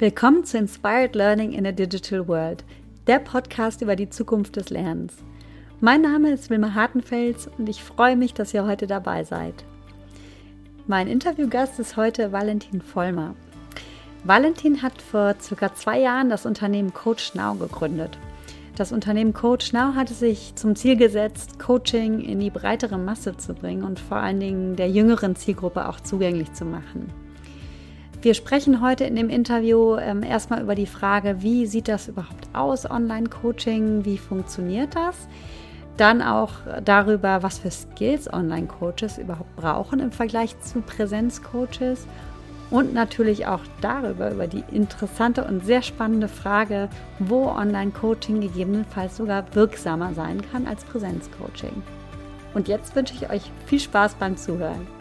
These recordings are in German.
Willkommen zu Inspired Learning in a Digital World, der Podcast über die Zukunft des Lernens. Mein Name ist Wilma Hartenfels und ich freue mich, dass ihr heute dabei seid. Mein Interviewgast ist heute Valentin Vollmer. Valentin hat vor circa zwei Jahren das Unternehmen Coach Now gegründet. Das Unternehmen Coach Now hatte sich zum Ziel gesetzt, Coaching in die breitere Masse zu bringen und vor allen Dingen der jüngeren Zielgruppe auch zugänglich zu machen. Wir sprechen heute in dem Interview ähm, erstmal über die Frage, wie sieht das überhaupt aus, Online-Coaching, wie funktioniert das? Dann auch darüber, was für Skills Online-Coaches überhaupt brauchen im Vergleich zu Präsenz-Coaches. Und natürlich auch darüber, über die interessante und sehr spannende Frage, wo Online-Coaching gegebenenfalls sogar wirksamer sein kann als Präsenz-Coaching. Und jetzt wünsche ich euch viel Spaß beim Zuhören.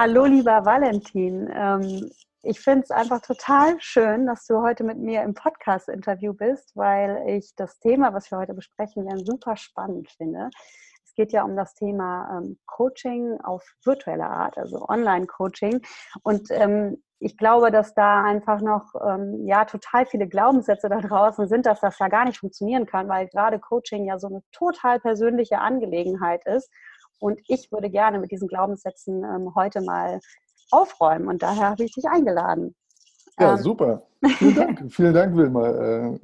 Hallo, lieber Valentin. Ähm, ich finde es einfach total schön, dass du heute mit mir im Podcast-Interview bist, weil ich das Thema, was wir heute besprechen werden, super spannend finde. Es geht ja um das Thema ähm, Coaching auf virtuelle Art, also Online-Coaching. Und ähm, ich glaube, dass da einfach noch ja total viele Glaubenssätze da draußen sind, dass das ja gar nicht funktionieren kann, weil gerade Coaching ja so eine total persönliche Angelegenheit ist und ich würde gerne mit diesen Glaubenssätzen ähm, heute mal aufräumen. Und daher habe ich dich eingeladen. Ja, ähm, super. Vielen Dank. Vielen Dank, Wilma. Äh,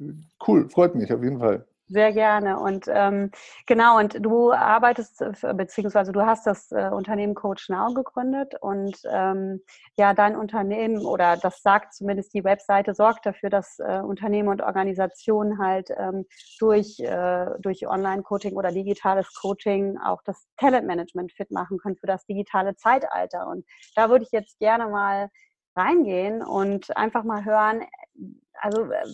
cool, freut mich auf jeden Fall. Sehr gerne. Und ähm, genau, und du arbeitest, beziehungsweise du hast das äh, Unternehmen Coach Now gegründet und ähm, ja, dein Unternehmen oder das sagt zumindest die Webseite, sorgt dafür, dass äh, Unternehmen und Organisationen halt ähm, durch, äh, durch Online-Coaching oder digitales Coaching auch das Talentmanagement fit machen können für das digitale Zeitalter. Und da würde ich jetzt gerne mal reingehen und einfach mal hören, also äh,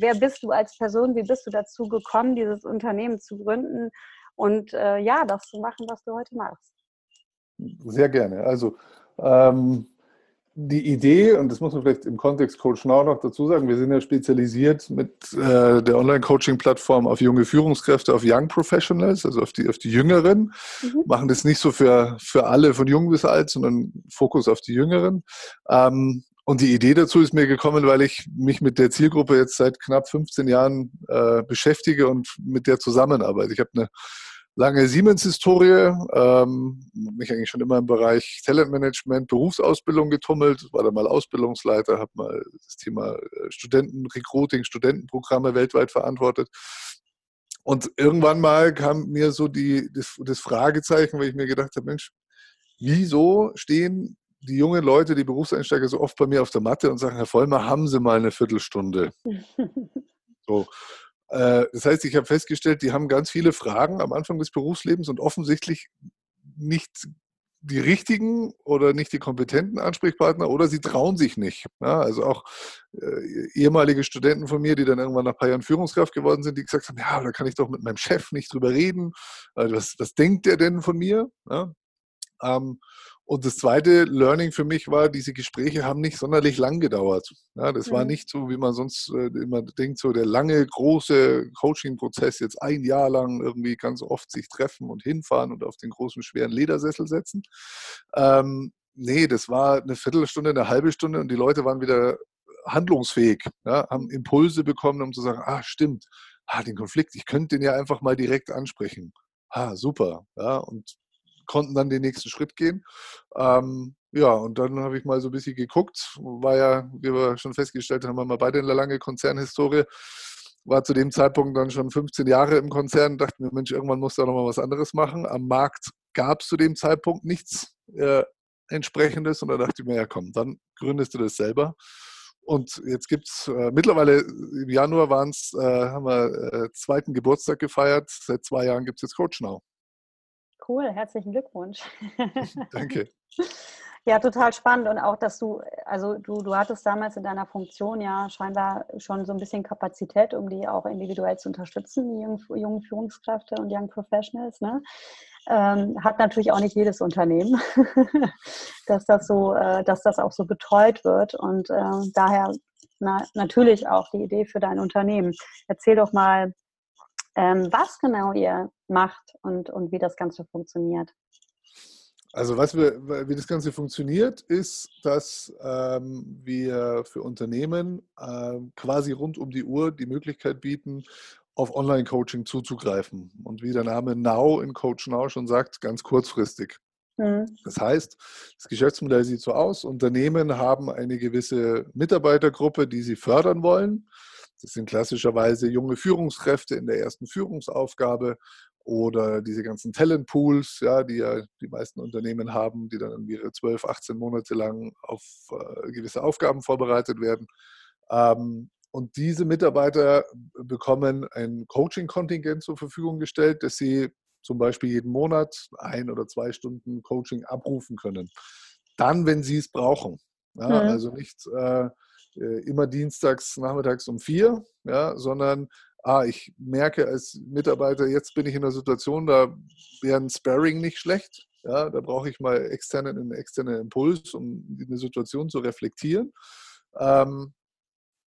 wer bist du als Person, wie bist du dazu gekommen, dieses Unternehmen zu gründen und äh, ja, das zu machen, was du heute machst? Sehr gerne. Also ähm, die Idee, und das muss man vielleicht im Kontext Coach Now noch dazu sagen, wir sind ja spezialisiert mit äh, der Online-Coaching-Plattform auf junge Führungskräfte, auf Young Professionals, also auf die, auf die Jüngeren. Mhm. Machen das nicht so für, für alle von jung bis alt, sondern Fokus auf die Jüngeren. Ähm, und die Idee dazu ist mir gekommen, weil ich mich mit der Zielgruppe jetzt seit knapp 15 Jahren äh, beschäftige und mit der zusammenarbeite. Ich habe eine lange Siemens-Historie, ähm, mich eigentlich schon immer im Bereich Talentmanagement, Berufsausbildung getummelt, war dann mal Ausbildungsleiter, habe mal das Thema äh, Studentenrecruiting, Studentenprogramme weltweit verantwortet. Und irgendwann mal kam mir so die, das, das Fragezeichen, weil ich mir gedacht habe, Mensch, wieso stehen die jungen Leute, die Berufseinsteiger so oft bei mir auf der Matte und sagen, Herr Vollmer, haben Sie mal eine Viertelstunde? so. Äh, das heißt, ich habe festgestellt, die haben ganz viele Fragen am Anfang des Berufslebens und offensichtlich nicht die richtigen oder nicht die kompetenten Ansprechpartner oder sie trauen sich nicht. Ja, also auch äh, ehemalige Studenten von mir, die dann irgendwann nach ein paar Jahren Führungskraft geworden sind, die gesagt haben, ja, da kann ich doch mit meinem Chef nicht drüber reden. Also was, was denkt der denn von mir? Ja, ähm, und das zweite Learning für mich war, diese Gespräche haben nicht sonderlich lang gedauert. Ja, das mhm. war nicht so, wie man sonst äh, immer denkt, so der lange, große Coaching-Prozess, jetzt ein Jahr lang irgendwie ganz oft sich treffen und hinfahren und auf den großen, schweren Ledersessel setzen. Ähm, nee, das war eine Viertelstunde, eine halbe Stunde und die Leute waren wieder handlungsfähig, ja, haben Impulse bekommen, um zu sagen, ah, stimmt, ah, den Konflikt, ich könnte den ja einfach mal direkt ansprechen. Ah, super. Ja, und konnten dann den nächsten Schritt gehen. Ähm, ja, und dann habe ich mal so ein bisschen geguckt, war ja, wie wir schon festgestellt haben, haben wir beide eine lange Konzernhistorie. War zu dem Zeitpunkt dann schon 15 Jahre im Konzern, dachte mir, Mensch, irgendwann muss da nochmal was anderes machen. Am Markt gab es zu dem Zeitpunkt nichts äh, entsprechendes und da dachte ich mir, ja komm, dann gründest du das selber. Und jetzt gibt es äh, mittlerweile im Januar waren es, äh, haben wir äh, zweiten Geburtstag gefeiert. Seit zwei Jahren gibt es jetzt Coach Now. Cool, herzlichen Glückwunsch. Danke. Ja, total spannend und auch, dass du, also du, du hattest damals in deiner Funktion ja scheinbar schon so ein bisschen Kapazität, um die auch individuell zu unterstützen, die jungen, jungen Führungskräfte und Young Professionals. Ne? Ähm, hat natürlich auch nicht jedes Unternehmen, dass das so, äh, dass das auch so betreut wird und äh, daher na, natürlich auch die Idee für dein Unternehmen. Erzähl doch mal, ähm, was genau ihr macht und, und wie das Ganze funktioniert. Also was wir, wie das Ganze funktioniert, ist, dass ähm, wir für Unternehmen ähm, quasi rund um die Uhr die Möglichkeit bieten, auf Online-Coaching zuzugreifen. Und wie der Name Now in Coach Now schon sagt, ganz kurzfristig. Mhm. Das heißt, das Geschäftsmodell sieht so aus, Unternehmen haben eine gewisse Mitarbeitergruppe, die sie fördern wollen. Das sind klassischerweise junge Führungskräfte in der ersten Führungsaufgabe oder diese ganzen Talentpools, ja, die ja die meisten Unternehmen haben, die dann ihre 12, 18 Monate lang auf äh, gewisse Aufgaben vorbereitet werden. Ähm, und diese Mitarbeiter bekommen ein Coaching-Kontingent zur Verfügung gestellt, das sie zum Beispiel jeden Monat ein oder zwei Stunden Coaching abrufen können. Dann, wenn sie es brauchen. Ja, mhm. Also nicht äh, äh, immer dienstags nachmittags um vier, ja, sondern ah, ich merke als Mitarbeiter, jetzt bin ich in einer Situation, da wäre ein Sparring nicht schlecht. Ja, da brauche ich mal externen, einen externen Impuls, um eine Situation zu reflektieren. Ähm,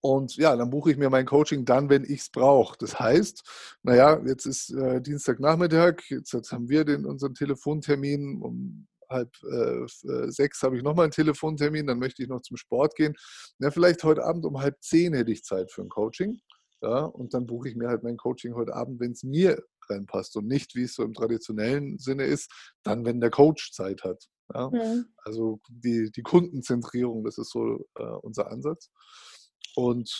und ja, dann buche ich mir mein Coaching dann, wenn ich es brauche. Das heißt, naja, jetzt ist äh, Dienstagnachmittag, jetzt, jetzt, haben wir den, unseren Telefontermin. Um halb äh, äh sechs habe ich nochmal einen Telefontermin, dann möchte ich noch zum Sport gehen. Na, vielleicht heute Abend um halb zehn hätte ich Zeit für ein Coaching. Ja, und dann buche ich mir halt mein Coaching heute Abend, wenn es mir reinpasst und nicht, wie es so im traditionellen Sinne ist, dann, wenn der Coach Zeit hat. Ja? Mhm. Also die, die Kundenzentrierung, das ist so äh, unser Ansatz. Und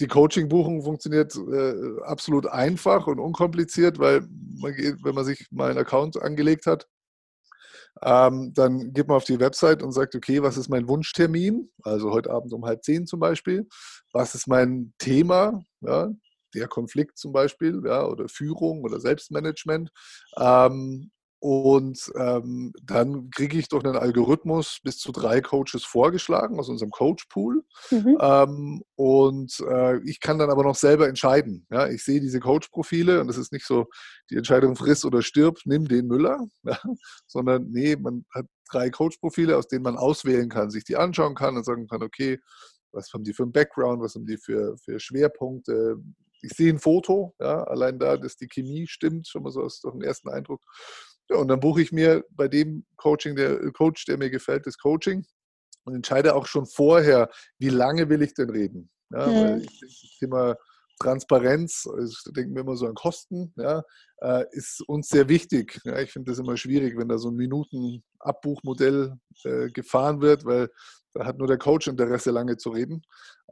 die Coaching-Buchung funktioniert äh, absolut einfach und unkompliziert, weil man geht, wenn man sich mal einen Account angelegt hat, ähm, dann geht man auf die Website und sagt, okay, was ist mein Wunschtermin? Also heute Abend um halb zehn zum Beispiel. Was ist mein Thema? Ja, der Konflikt zum Beispiel, ja, oder Führung oder Selbstmanagement. Ähm, und ähm, dann kriege ich durch einen Algorithmus bis zu drei Coaches vorgeschlagen aus unserem Coach-Pool. Mhm. Ähm, und äh, ich kann dann aber noch selber entscheiden. Ja? Ich sehe diese Coach-Profile und das ist nicht so die Entscheidung friss oder stirb, nimm den Müller, ja? sondern nee, man hat drei Coach-Profile, aus denen man auswählen kann, sich die anschauen kann und sagen kann, okay, was haben die für einen Background, was haben die für, für Schwerpunkte, ich sehe ein Foto, ja, allein da, dass die Chemie stimmt, schon mal so aus dem ersten Eindruck. Ja, und dann buche ich mir bei dem Coaching, der äh, Coach, der mir gefällt, das Coaching und entscheide auch schon vorher, wie lange will ich denn reden. Ja, mhm. weil ich denke, das Thema Transparenz, also denken wir immer so an Kosten, ja, äh, ist uns sehr wichtig. Ja, ich finde das immer schwierig, wenn da so ein Minuten-Abbuchmodell äh, gefahren wird, weil da hat nur der Coach Interesse, lange zu reden.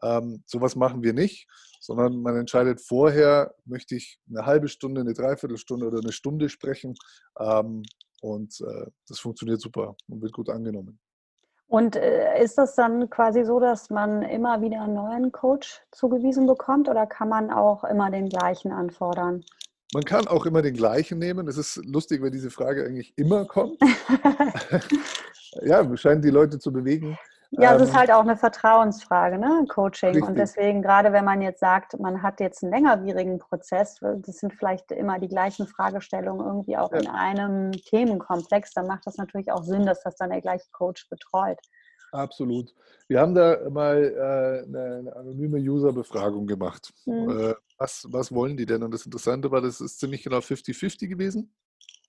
Ähm, sowas machen wir nicht, sondern man entscheidet vorher, möchte ich eine halbe Stunde, eine Dreiviertelstunde oder eine Stunde sprechen. Ähm, und äh, das funktioniert super und wird gut angenommen. Und äh, ist das dann quasi so, dass man immer wieder einen neuen Coach zugewiesen bekommt oder kann man auch immer den gleichen anfordern? Man kann auch immer den gleichen nehmen. Es ist lustig, wenn diese Frage eigentlich immer kommt. ja, scheinen die Leute zu bewegen. Ja, es ist ähm, halt auch eine Vertrauensfrage, ne? Coaching. Richtig. Und deswegen, gerade wenn man jetzt sagt, man hat jetzt einen längerwierigen Prozess, das sind vielleicht immer die gleichen Fragestellungen irgendwie auch ja. in einem Themenkomplex, dann macht das natürlich auch Sinn, dass das dann der gleiche Coach betreut. Absolut. Wir haben da mal äh, eine, eine, anonyme User-Befragung gemacht. Mhm. Äh, was, was wollen die denn? Und das Interessante war, das ist ziemlich genau 50-50 gewesen.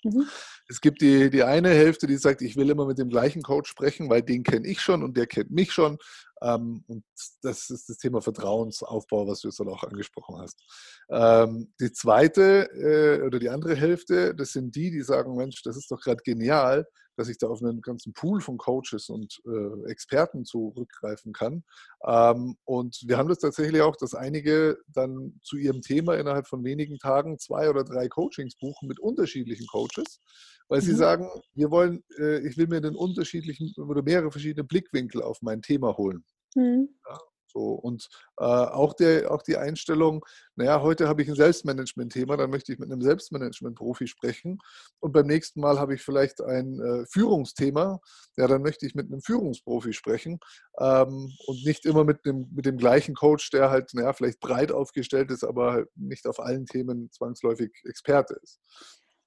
Mhm. Es gibt die, die eine Hälfte, die sagt, ich will immer mit dem gleichen Coach sprechen, weil den kenne ich schon und der kennt mich schon. Ähm, und das ist das Thema Vertrauensaufbau, was du jetzt auch angesprochen hast. Ähm, die zweite äh, oder die andere Hälfte, das sind die, die sagen, Mensch, das ist doch gerade genial, dass ich da auf einen ganzen Pool von Coaches und äh, Experten zurückgreifen kann. Ähm, und wir haben das tatsächlich auch, dass einige dann zu ihrem Thema innerhalb von wenigen Tagen zwei oder drei Coachings buchen mit unterschiedlichen Coaches, weil mhm. sie sagen, wir wollen, äh, ich will mir den unterschiedlichen oder mehrere verschiedene Blickwinkel auf mein Thema holen. Mhm. Ja, so, und äh, auch, der, auch die Einstellung, naja, heute habe ich ein Selbstmanagement-Thema, dann möchte ich mit einem Selbstmanagement-Profi sprechen. Und beim nächsten Mal habe ich vielleicht ein äh, Führungsthema, ja, dann möchte ich mit einem Führungsprofi sprechen ähm, und nicht immer mit dem, mit dem gleichen Coach, der halt, naja, vielleicht breit aufgestellt ist, aber halt nicht auf allen Themen zwangsläufig Experte ist.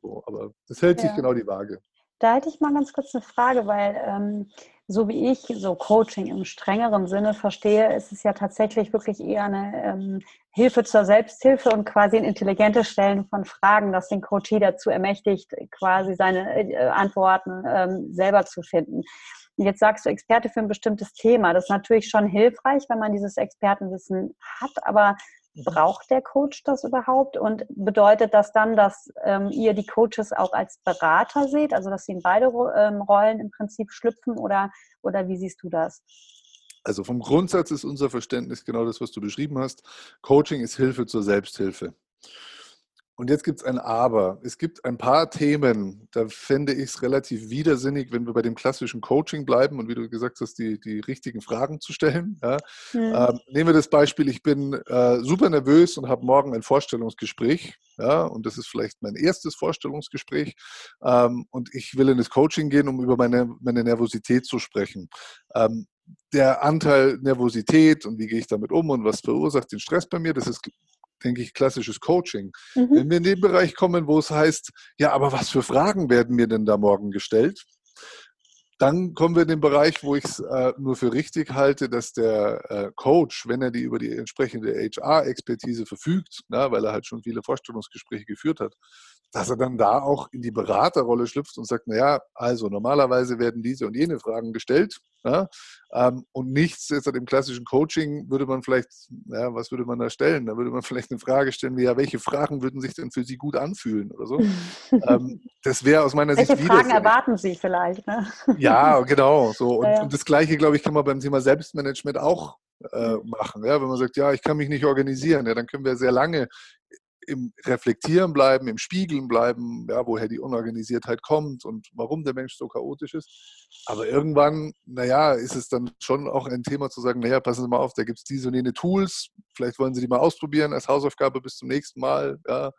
So, aber das hält sich ja. genau die Waage. Da hätte ich mal ganz kurz eine Frage, weil ähm, so wie ich so Coaching im strengeren Sinne verstehe, ist es ja tatsächlich wirklich eher eine ähm, Hilfe zur Selbsthilfe und quasi ein intelligentes Stellen von Fragen, das den Coachee dazu ermächtigt, quasi seine äh, Antworten ähm, selber zu finden. Und jetzt sagst du Experte für ein bestimmtes Thema. Das ist natürlich schon hilfreich, wenn man dieses Expertenwissen hat, aber braucht der Coach das überhaupt? Und bedeutet das dann, dass ähm, ihr die Coaches auch als Berater seht, also dass sie in beide ähm, Rollen im Prinzip schlüpfen oder, oder wie siehst du das? Also vom Grundsatz ist unser Verständnis genau das, was du beschrieben hast. Coaching ist Hilfe zur Selbsthilfe. Und jetzt gibt es ein Aber. Es gibt ein paar Themen, da fände ich es relativ widersinnig, wenn wir bei dem klassischen Coaching bleiben und wie du gesagt hast, die, die richtigen Fragen zu stellen. Ja. Mhm. Ähm, nehmen wir das Beispiel, ich bin äh, super nervös und habe morgen ein Vorstellungsgespräch. Ja, und das ist vielleicht mein erstes Vorstellungsgespräch. Ähm, und ich will in das Coaching gehen, um über meine, meine Nervosität zu sprechen. Ähm, der Anteil Nervosität und wie gehe ich damit um und was verursacht den Stress bei mir, das ist denke ich, klassisches Coaching. Mhm. Wenn wir in den Bereich kommen, wo es heißt, ja, aber was für Fragen werden mir denn da morgen gestellt? Dann kommen wir in den Bereich, wo ich es äh, nur für richtig halte, dass der äh, Coach, wenn er die über die entsprechende HR-Expertise verfügt, na, weil er halt schon viele Vorstellungsgespräche geführt hat, dass er dann da auch in die Beraterrolle schlüpft und sagt, naja, also normalerweise werden diese und jene Fragen gestellt. Ja, ähm, und nichts jetzt im klassischen Coaching würde man vielleicht, ja, was würde man da stellen? Da würde man vielleicht eine Frage stellen, wie, ja, welche Fragen würden sich denn für Sie gut anfühlen oder so? ähm, das wäre aus meiner welche Sicht. Welche Fragen erwarten Sie vielleicht? Ne? Ja, genau. So. Und, ja, und das Gleiche, glaube ich, kann man beim Thema Selbstmanagement auch äh, machen. Ja, wenn man sagt, ja, ich kann mich nicht organisieren, ja, dann können wir sehr lange im Reflektieren bleiben, im Spiegeln bleiben, ja, woher die Unorganisiertheit kommt und warum der Mensch so chaotisch ist. Aber irgendwann, naja, ist es dann schon auch ein Thema zu sagen, naja, passen Sie mal auf, da gibt es diese und jene Tools, vielleicht wollen Sie die mal ausprobieren als Hausaufgabe bis zum nächsten Mal. Ja,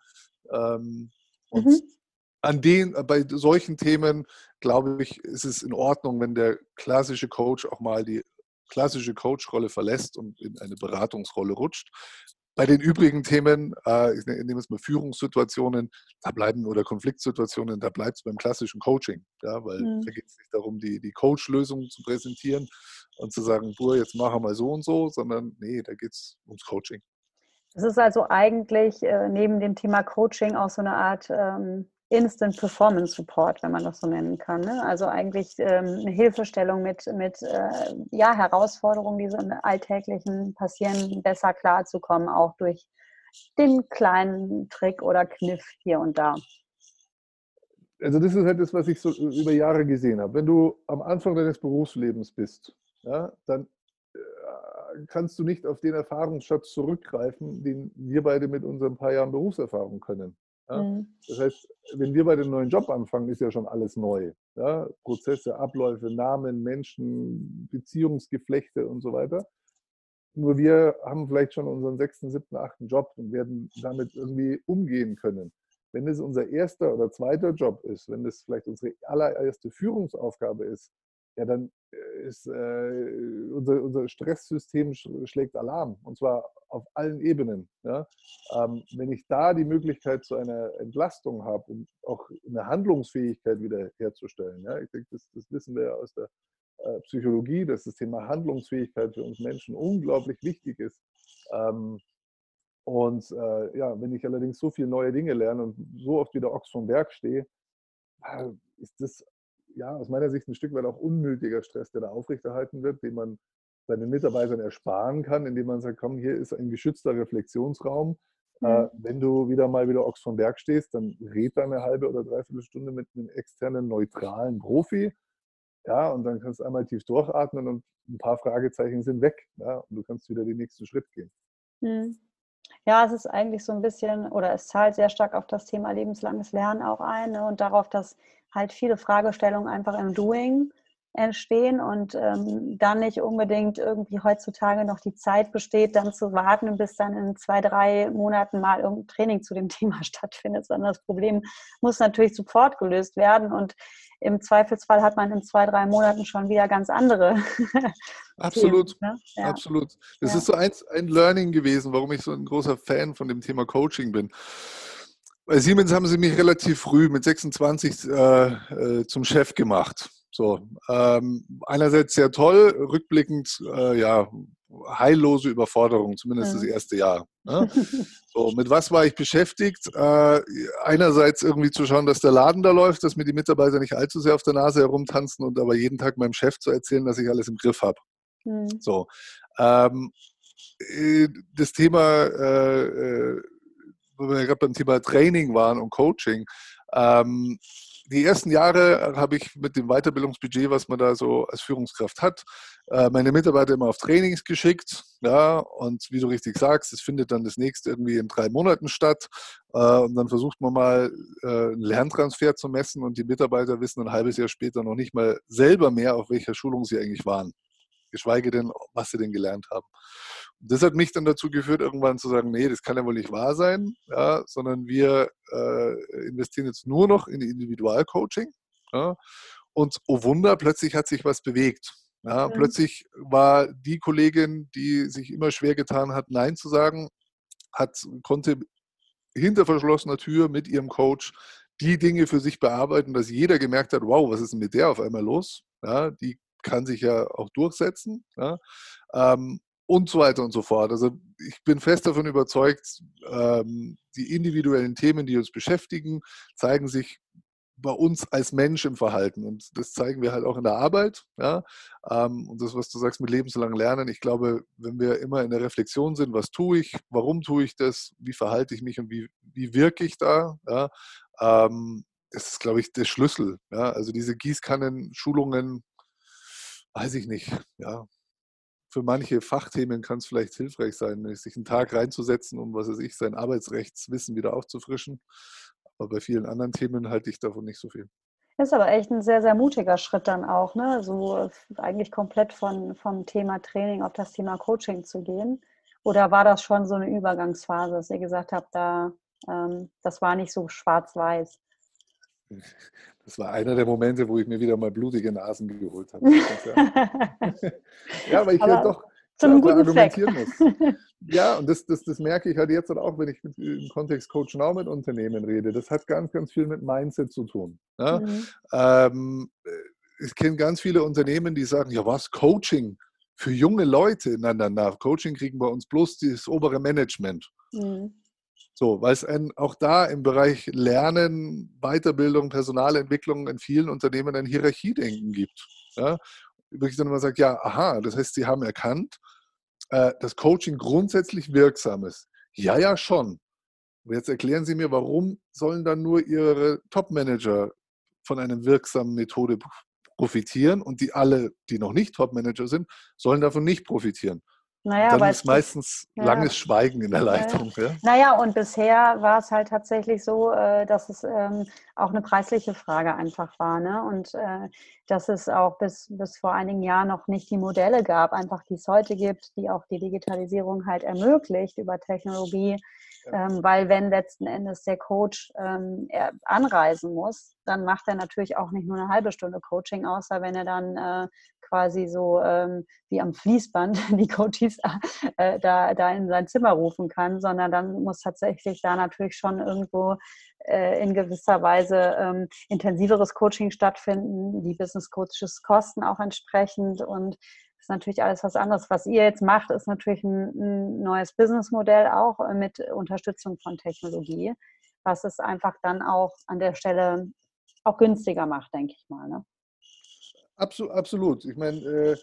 ähm, und mhm. an den, bei solchen Themen, glaube ich, ist es in Ordnung, wenn der klassische Coach auch mal die klassische Coach-Rolle verlässt und in eine Beratungsrolle rutscht. Bei den übrigen Themen, äh, ich ne, nehme es mal Führungssituationen, da bleiben oder Konfliktsituationen, da bleibt es beim klassischen Coaching. Ja, weil mhm. da geht es nicht darum, die, die Coach-Lösung zu präsentieren und zu sagen, boah, jetzt machen wir so und so, sondern nee, da geht es ums Coaching. Das ist also eigentlich äh, neben dem Thema Coaching auch so eine Art ähm, Instant Performance Support, wenn man das so nennen kann. Ne? Also eigentlich ähm, eine Hilfestellung mit, mit äh, ja, Herausforderungen, die so im Alltäglichen passieren, besser klarzukommen, auch durch den kleinen Trick oder Kniff hier und da. Also das ist halt das, was ich so über Jahre gesehen habe. Wenn du am Anfang deines Berufslebens bist, ja, dann äh, kannst du nicht auf den Erfahrungsschatz zurückgreifen, den wir beide mit unseren paar Jahren Berufserfahrung können. Ja? Mhm. Das heißt, wenn wir bei dem neuen Job anfangen, ist ja schon alles neu. Ja? Prozesse, Abläufe, Namen, Menschen, Beziehungsgeflechte und so weiter. Nur wir haben vielleicht schon unseren sechsten, siebten, achten Job und werden damit irgendwie umgehen können. Wenn es unser erster oder zweiter Job ist, wenn es vielleicht unsere allererste Führungsaufgabe ist, ja, dann äh, ist äh, unser, unser Stresssystem schlägt Alarm und zwar auf allen Ebenen. Ja? Ähm, wenn ich da die Möglichkeit zu einer Entlastung habe und auch eine Handlungsfähigkeit wieder herzustellen, ja? ich denke, das, das wissen wir ja aus der äh, Psychologie, dass das Thema Handlungsfähigkeit für uns Menschen unglaublich wichtig ist. Ähm, und äh, ja, wenn ich allerdings so viele neue Dinge lerne und so oft wieder Ochs vom Berg stehe, äh, ist das ja aus meiner Sicht ein Stück weit auch unnötiger Stress, der da aufrechterhalten wird, den man seinen Mitarbeitern ersparen kann, indem man sagt, komm, hier ist ein geschützter Reflexionsraum. Äh, mhm. wenn du wieder mal wieder Ochs vom Berg stehst, dann red da eine halbe oder dreiviertel Stunde mit einem externen, neutralen Profi. Ja, und dann kannst du einmal tief durchatmen und ein paar Fragezeichen sind weg. Ja, und du kannst wieder den nächsten Schritt gehen. Mhm. Ja, es ist eigentlich so ein bisschen, oder es zahlt sehr stark auf das Thema lebenslanges Lernen auch ein ne, und darauf, dass halt viele Fragestellungen einfach im Doing entstehen und ähm, dann nicht unbedingt irgendwie heutzutage noch die Zeit besteht, dann zu warten, bis dann in zwei, drei Monaten mal irgendein Training zu dem Thema stattfindet, sondern das Problem muss natürlich sofort gelöst werden und im Zweifelsfall hat man in zwei, drei Monaten schon wieder ganz andere. Absolut, Themen, ne? ja. absolut. Das ja. ist so ein, ein Learning gewesen, warum ich so ein großer Fan von dem Thema Coaching bin. Bei Siemens haben sie mich relativ früh mit 26 äh, äh, zum Chef gemacht. So, ähm, einerseits sehr toll, rückblickend, äh, ja, heillose Überforderung, zumindest ja. das erste Jahr. Ne? So, mit was war ich beschäftigt? Äh, einerseits irgendwie zu schauen, dass der Laden da läuft, dass mir die Mitarbeiter nicht allzu sehr auf der Nase herumtanzen und aber jeden Tag meinem Chef zu erzählen, dass ich alles im Griff habe. Mhm. So, ähm, äh, das Thema, äh, äh, wo wir gerade beim Thema Training waren und Coaching, ähm, die ersten Jahre habe ich mit dem Weiterbildungsbudget, was man da so als Führungskraft hat, äh, meine Mitarbeiter immer auf Trainings geschickt. Ja, und wie du richtig sagst, es findet dann das nächste irgendwie in drei Monaten statt. Äh, und dann versucht man mal äh, einen Lerntransfer zu messen und die Mitarbeiter wissen ein halbes Jahr später noch nicht mal selber mehr, auf welcher Schulung sie eigentlich waren. Geschweige denn, was sie denn gelernt haben. Das hat mich dann dazu geführt, irgendwann zu sagen, nee, das kann ja wohl nicht wahr sein, ja, sondern wir äh, investieren jetzt nur noch in Individualcoaching. Ja, und oh Wunder, plötzlich hat sich was bewegt. Ja, mhm. Plötzlich war die Kollegin, die sich immer schwer getan hat, Nein zu sagen, hat, konnte hinter verschlossener Tür mit ihrem Coach die Dinge für sich bearbeiten, dass jeder gemerkt hat, wow, was ist denn mit der auf einmal los? Ja, die kann sich ja auch durchsetzen. Ja, ähm, und so weiter und so fort. Also ich bin fest davon überzeugt, ähm, die individuellen Themen, die uns beschäftigen, zeigen sich bei uns als Mensch im Verhalten. Und das zeigen wir halt auch in der Arbeit. Ja? Ähm, und das, was du sagst mit lebenslang Lernen, ich glaube, wenn wir immer in der Reflexion sind, was tue ich, warum tue ich das, wie verhalte ich mich und wie, wie wirke ich da, ja? Ähm, das ist, glaube ich, der Schlüssel. Ja? Also diese Gießkannen-Schulungen, weiß ich nicht. Ja, für manche Fachthemen kann es vielleicht hilfreich sein, sich einen Tag reinzusetzen, um, was weiß ich, sein Arbeitsrechtswissen wieder aufzufrischen. Aber bei vielen anderen Themen halte ich davon nicht so viel. Das ist aber echt ein sehr, sehr mutiger Schritt dann auch, ne? So eigentlich komplett von, vom Thema Training auf das Thema Coaching zu gehen. Oder war das schon so eine Übergangsphase, dass ihr gesagt habt, da, ähm, das war nicht so schwarz-weiß? Das war einer der Momente, wo ich mir wieder mal blutige Nasen geholt habe. ja, weil ich aber ja doch zum guten argumentieren Zweck. muss. Ja, und das, das, das merke ich halt jetzt auch, wenn ich mit, im Kontext Coach Now mit Unternehmen rede. Das hat ganz, ganz viel mit Mindset zu tun. Ja? Mhm. Ähm, ich kenne ganz viele Unternehmen, die sagen, ja was, Coaching für junge Leute? Nein, nein, nein, Coaching kriegen bei uns bloß das obere Management. Mhm. So, weil es ein, auch da im Bereich Lernen, Weiterbildung, Personalentwicklung in vielen Unternehmen ein Hierarchiedenken gibt. Ja? Wirklich dann immer sagt, ja, aha, das heißt, Sie haben erkannt, äh, dass Coaching grundsätzlich wirksam ist. Ja, ja, schon. Und jetzt erklären Sie mir, warum sollen dann nur Ihre Top-Manager von einer wirksamen Methode profitieren und die alle, die noch nicht Top-Manager sind, sollen davon nicht profitieren. Naja, dann ist meistens ja. langes Schweigen in der Leitung. Ja. Naja, und bisher war es halt tatsächlich so, äh, dass es ähm, auch eine preisliche Frage einfach war. Ne? Und äh, dass es auch bis, bis vor einigen Jahren noch nicht die Modelle gab, einfach die es heute gibt, die auch die Digitalisierung halt ermöglicht über Technologie. Ähm, weil wenn letzten Endes der Coach ähm, anreisen muss, dann macht er natürlich auch nicht nur eine halbe Stunde Coaching, außer wenn er dann äh, quasi so ähm, wie am Fließband die Coaches äh, da, da in sein Zimmer rufen kann, sondern dann muss tatsächlich da natürlich schon irgendwo äh, in gewisser Weise ähm, intensiveres Coaching stattfinden, die Business Coaches kosten auch entsprechend und das ist natürlich alles was anderes. Was ihr jetzt macht, ist natürlich ein, ein neues Businessmodell auch mit Unterstützung von Technologie, was es einfach dann auch an der Stelle auch günstiger macht, denke ich mal. Ne? Absolut, absolut. Ich meine, äh,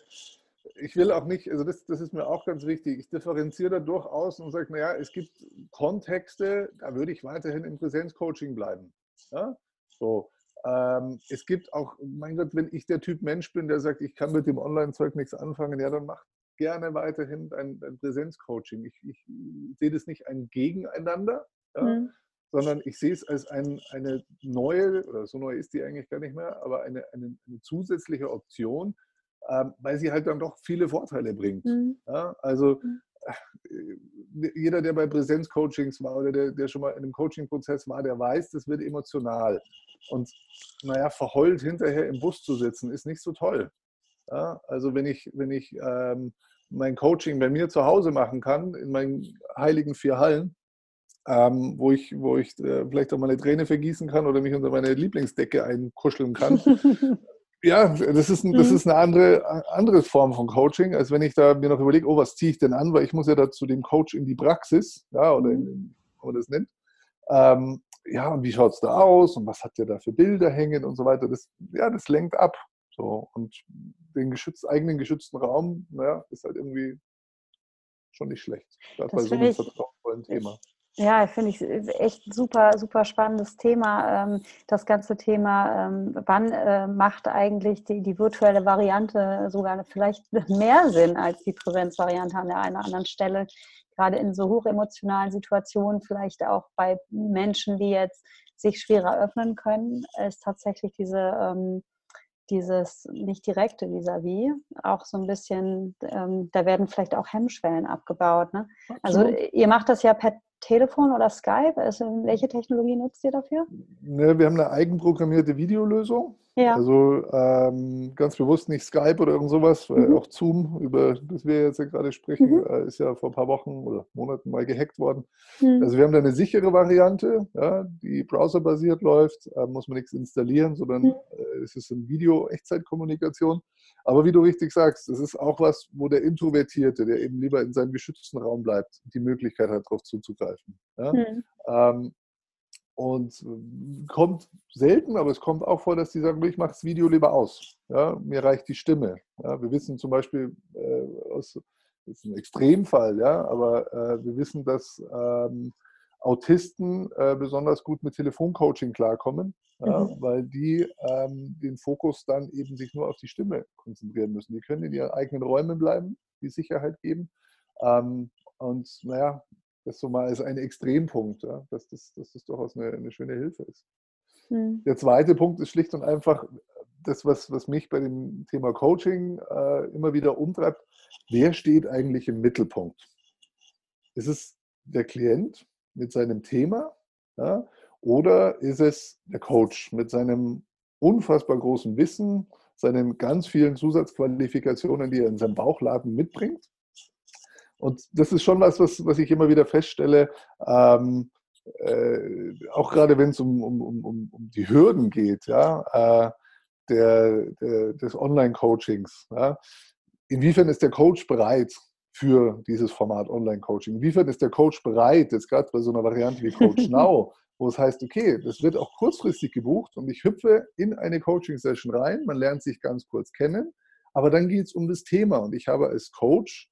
ich will auch nicht, also das, das ist mir auch ganz wichtig, ich differenziere da durchaus und sage, naja, es gibt Kontexte, da würde ich weiterhin im Präsenzcoaching bleiben. Ja? So. Ähm, es gibt auch, mein Gott, wenn ich der Typ Mensch bin, der sagt, ich kann mit dem Online-Zeug nichts anfangen, ja, dann macht gerne weiterhin ein, ein Präsenzcoaching. Ich, ich, sehe das nicht ein Gegeneinander, ja? mhm sondern ich sehe es als ein, eine neue, oder so neu ist die eigentlich gar nicht mehr, aber eine, eine, eine zusätzliche Option, ähm, weil sie halt dann doch viele Vorteile bringt. Mhm. Ja, also mhm. äh, jeder, der bei Präsenzcoachings war oder der, der schon mal in einem Coaching-Prozess war, der weiß, das wird emotional. Und naja, verheult hinterher im Bus zu sitzen, ist nicht so toll. Ja, also wenn ich, wenn ich ähm, mein Coaching bei mir zu Hause machen kann, in meinen heiligen vier Hallen, ähm, wo ich, wo ich äh, vielleicht auch mal eine Träne vergießen kann oder mich unter meine Lieblingsdecke einkuscheln kann. Ja, das ist, das mhm. ist eine andere, andere Form von Coaching, als wenn ich da mir noch überlege, oh, was ziehe ich denn an, weil ich muss ja dazu dem Coach in die Praxis, ja, oder in, wie man das nennt. Ähm, ja, und wie schaut es da aus und was hat der da für Bilder hängen und so weiter. Das, ja, das lenkt ab. So, und den geschützt, eigenen geschützten Raum, naja, ist halt irgendwie schon nicht schlecht. Gerade bei so einem vertrauensvollen Thema. Ja, finde ich echt super, super spannendes Thema. Ähm, das ganze Thema, ähm, wann äh, macht eigentlich die, die virtuelle Variante sogar vielleicht mehr Sinn als die Präsenzvariante an der einen oder anderen Stelle? Gerade in so hochemotionalen Situationen, vielleicht auch bei Menschen, die jetzt sich schwerer öffnen können, ist tatsächlich diese ähm, dieses nicht direkte vis-à-vis, auch so ein bisschen, ähm, da werden vielleicht auch Hemmschwellen abgebaut. Ne? Also ihr macht das ja per Telefon oder Skype? Also welche Technologie nutzt ihr dafür? Ne, wir haben eine eigenprogrammierte Videolösung. Ja. Also ähm, ganz bewusst nicht Skype oder irgend sowas, weil mhm. auch Zoom, über das wir jetzt ja gerade sprechen, mhm. äh, ist ja vor ein paar Wochen oder Monaten mal gehackt worden. Mhm. Also wir haben da eine sichere Variante, ja, die browserbasiert läuft, äh, muss man nichts installieren, sondern mhm. äh, es ist eine Video-Echtzeitkommunikation. Aber wie du richtig sagst, das ist auch was, wo der Introvertierte, der eben lieber in seinem geschützten Raum bleibt, die Möglichkeit hat, darauf zuzugreifen. Ja? Mhm. Ähm, und äh, kommt selten, aber es kommt auch vor, dass die sagen, ich mache das Video lieber aus. Ja, mir reicht die Stimme. Ja, wir wissen zum Beispiel äh, aus, das ist ein Extremfall, ja, aber äh, wir wissen, dass ähm, Autisten äh, besonders gut mit Telefoncoaching klarkommen, ja, mhm. weil die ähm, den Fokus dann eben sich nur auf die Stimme konzentrieren müssen. Die können in ihren eigenen Räumen bleiben, die Sicherheit geben. Ähm, und naja, das so mal als ein Extrempunkt, ja, dass, das, dass das durchaus eine, eine schöne Hilfe ist. Mhm. Der zweite Punkt ist schlicht und einfach das, was, was mich bei dem Thema Coaching äh, immer wieder umtreibt. Wer steht eigentlich im Mittelpunkt? Ist es der Klient mit seinem Thema ja, oder ist es der Coach mit seinem unfassbar großen Wissen, seinen ganz vielen Zusatzqualifikationen, die er in seinem Bauchladen mitbringt? Und das ist schon was, was, was ich immer wieder feststelle, ähm, äh, auch gerade wenn es um, um, um, um die Hürden geht, ja, äh, der, der, des Online-Coachings. Ja. Inwiefern ist der Coach bereit für dieses Format Online-Coaching? Inwiefern ist der Coach bereit, jetzt gerade bei so einer Variante wie Coach Now, wo es heißt, okay, das wird auch kurzfristig gebucht und ich hüpfe in eine Coaching-Session rein, man lernt sich ganz kurz kennen, aber dann geht es um das Thema und ich habe als Coach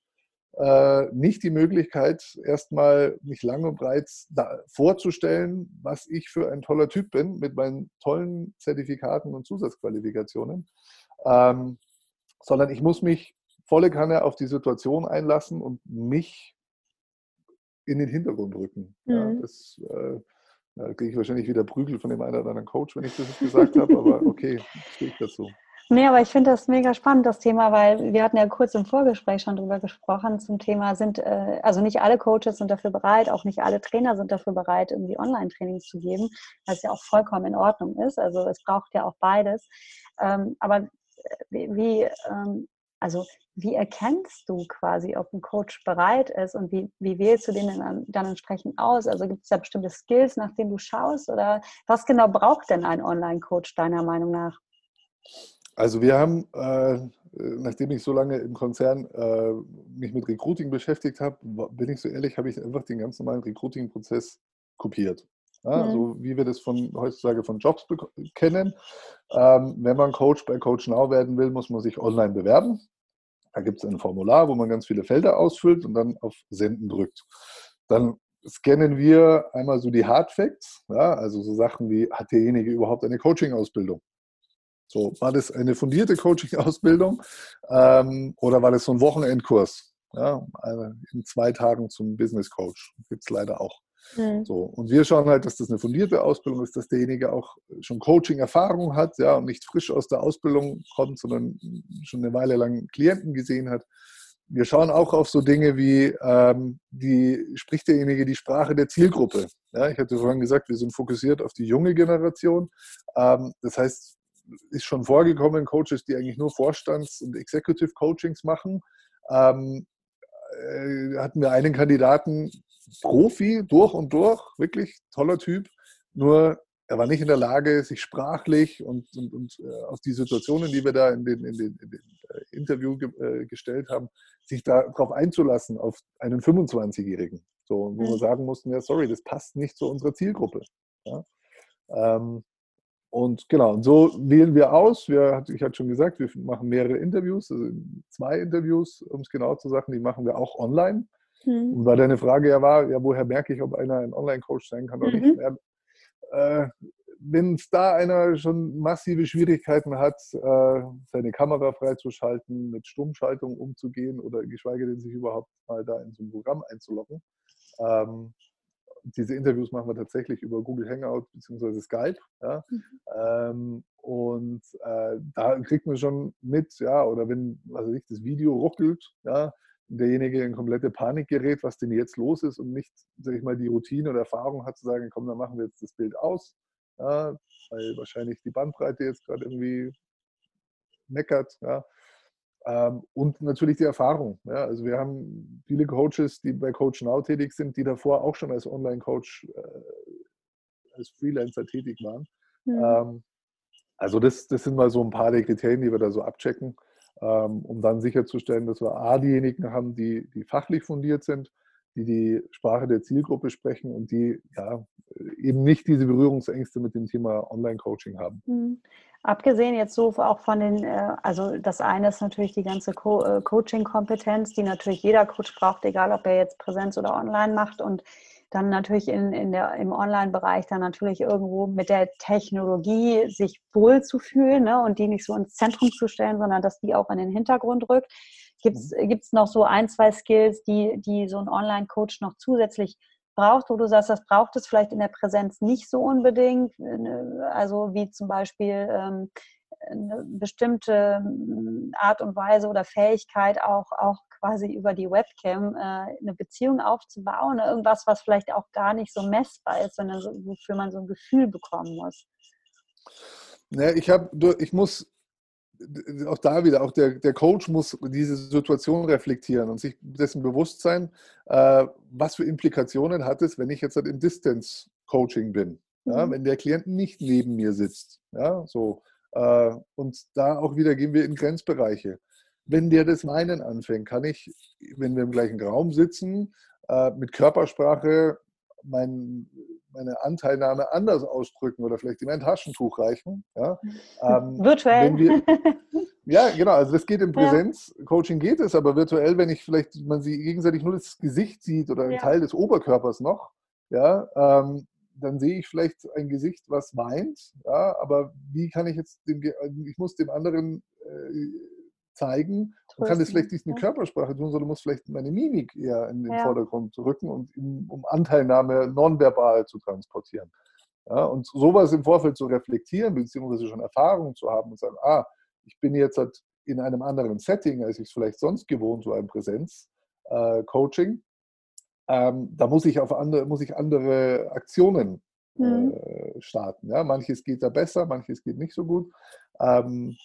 äh, nicht die Möglichkeit, erstmal mich lang und breit vorzustellen, was ich für ein toller Typ bin mit meinen tollen Zertifikaten und Zusatzqualifikationen, ähm, sondern ich muss mich volle Kanne auf die Situation einlassen und mich in den Hintergrund rücken. Mhm. Ja, das, äh, da kriege ich wahrscheinlich wieder Prügel von dem einen oder anderen Coach, wenn ich das gesagt habe, aber okay, stehe ich dazu. Nee, aber ich finde das mega spannend, das Thema, weil wir hatten ja kurz im Vorgespräch schon drüber gesprochen zum Thema, sind, äh, also nicht alle Coaches sind dafür bereit, auch nicht alle Trainer sind dafür bereit, irgendwie Online-Trainings zu geben, was ja auch vollkommen in Ordnung ist. Also es braucht ja auch beides. Ähm, aber äh, wie, wie ähm, also wie erkennst du quasi, ob ein Coach bereit ist und wie, wie wählst du den dann, entsprechend aus? Also gibt es da bestimmte Skills, nach denen du schaust oder was genau braucht denn ein Online-Coach deiner Meinung nach? Also wir haben, äh, nachdem ich so lange im Konzern äh, mich mit Recruiting beschäftigt habe, bin ich so ehrlich, habe ich einfach den ganz normalen Recruiting-Prozess kopiert. Ja, mhm. So wie wir das von heutzutage von Jobs kennen. Ähm, wenn man Coach bei Coach Now werden will, muss man sich online bewerben. Da gibt es ein Formular, wo man ganz viele Felder ausfüllt und dann auf Senden drückt. Dann scannen wir einmal so die Hard Facts, ja, also so Sachen wie, hat derjenige überhaupt eine Coaching-Ausbildung? So, war das eine fundierte Coaching-Ausbildung ähm, oder war das so ein Wochenendkurs? Ja, in zwei Tagen zum Business Coach. Gibt es leider auch. Mhm. So, und wir schauen halt, dass das eine fundierte Ausbildung ist, dass derjenige auch schon Coaching-Erfahrung hat, ja, und nicht frisch aus der Ausbildung kommt, sondern schon eine Weile lang Klienten gesehen hat. Wir schauen auch auf so Dinge wie, ähm, die, spricht derjenige die Sprache der Zielgruppe? Ja, ich hatte vorhin gesagt, wir sind fokussiert auf die junge Generation. Ähm, das heißt, ist schon vorgekommen, Coaches, die eigentlich nur Vorstands- und Executive Coachings machen. Ähm, äh, hatten wir einen Kandidaten, Profi durch und durch, wirklich toller Typ, nur er war nicht in der Lage, sich sprachlich und, und, und äh, auf die Situationen, die wir da in den, in den, in den äh, Interview ge, äh, gestellt haben, sich darauf einzulassen, auf einen 25-Jährigen. So, wo mhm. wir sagen mussten, ja, sorry, das passt nicht zu unserer Zielgruppe. Ja? Ähm, und genau, und so wählen wir aus. Wir, ich hatte schon gesagt, wir machen mehrere Interviews, also zwei Interviews, um es genau zu sagen, die machen wir auch online. Mhm. Und weil deine Frage ja war, ja, woher merke ich, ob einer ein Online-Coach sein kann oder mhm. nicht? Äh, wenn es da einer schon massive Schwierigkeiten hat, äh, seine Kamera freizuschalten, mit Stummschaltung umzugehen oder geschweige denn sich überhaupt mal da in so ein Programm einzuloggen. Ähm, diese Interviews machen wir tatsächlich über Google Hangout bzw. Skype. Ja? Mhm. Ähm, und äh, da kriegt man schon mit, ja, oder wenn, was weiß ich, das Video ruckelt, ja, derjenige in komplette Panik gerät, was denn jetzt los ist und nicht, sag ich mal, die Routine oder Erfahrung hat zu sagen, komm, dann machen wir jetzt das Bild aus, ja, weil wahrscheinlich die Bandbreite jetzt gerade irgendwie meckert. Ja. Ähm, und natürlich die Erfahrung. Ja. Also wir haben viele Coaches, die bei Coach Now tätig sind, die davor auch schon als Online-Coach, äh, als Freelancer tätig waren. Mhm. Ähm, also das, das sind mal so ein paar der Kriterien, die wir da so abchecken. Ähm, um dann sicherzustellen, dass wir A, diejenigen haben, die, die fachlich fundiert sind, die die Sprache der Zielgruppe sprechen und die ja, eben nicht diese Berührungsängste mit dem Thema Online-Coaching haben. Mhm. Abgesehen jetzt so auch von den, äh, also das eine ist natürlich die ganze Co äh, Coaching-Kompetenz, die natürlich jeder Coach braucht, egal ob er jetzt Präsenz oder Online macht und dann natürlich in, in der, im Online-Bereich dann natürlich irgendwo mit der Technologie sich wohl zu fühlen ne, und die nicht so ins Zentrum zu stellen, sondern dass die auch in den Hintergrund rückt. Gibt es mhm. noch so ein, zwei Skills, die, die so ein Online-Coach noch zusätzlich braucht, wo du sagst, das braucht es vielleicht in der Präsenz nicht so unbedingt, ne, also wie zum Beispiel ähm, eine bestimmte hm, Art und Weise oder Fähigkeit auch, auch quasi über die Webcam äh, eine Beziehung aufzubauen, irgendwas, was vielleicht auch gar nicht so messbar ist, sondern so, wofür man so ein Gefühl bekommen muss. Ja, ich, hab, ich muss auch da wieder, auch der, der Coach muss diese Situation reflektieren und sich dessen bewusst sein, äh, was für Implikationen hat es, wenn ich jetzt halt im Distance-Coaching bin. Ja, mhm. Wenn der Klient nicht neben mir sitzt. Ja, so. Äh, und da auch wieder gehen wir in Grenzbereiche. Wenn der das Weinen anfängt, kann ich, wenn wir im gleichen Raum sitzen, äh, mit Körpersprache mein, meine Anteilnahme anders ausdrücken oder vielleicht ihm ein Taschentuch reichen. Ja? Ähm, virtuell. Wir, ja, genau. Also das geht im Präsenzcoaching geht es, aber virtuell, wenn ich vielleicht man sie gegenseitig nur das Gesicht sieht oder einen ja. Teil des Oberkörpers noch, ja, ähm, dann sehe ich vielleicht ein Gesicht, was weint, ja, aber wie kann ich jetzt dem, ich muss dem anderen äh, zeigen und kann das vielleicht nicht mit Körpersprache tun, sondern muss vielleicht meine Mimik eher in den ja. Vordergrund rücken und um Anteilnahme nonverbal zu transportieren. Ja, und sowas im Vorfeld zu reflektieren, beziehungsweise schon Erfahrungen zu haben und sagen, ah, ich bin jetzt halt in einem anderen Setting, als ich es vielleicht sonst gewohnt, so ein Präsenz-Coaching. Äh, ähm, da muss ich auf andere, muss ich andere Aktionen mhm. äh, starten. Ja? Manches geht da besser, manches geht nicht so gut. Ähm,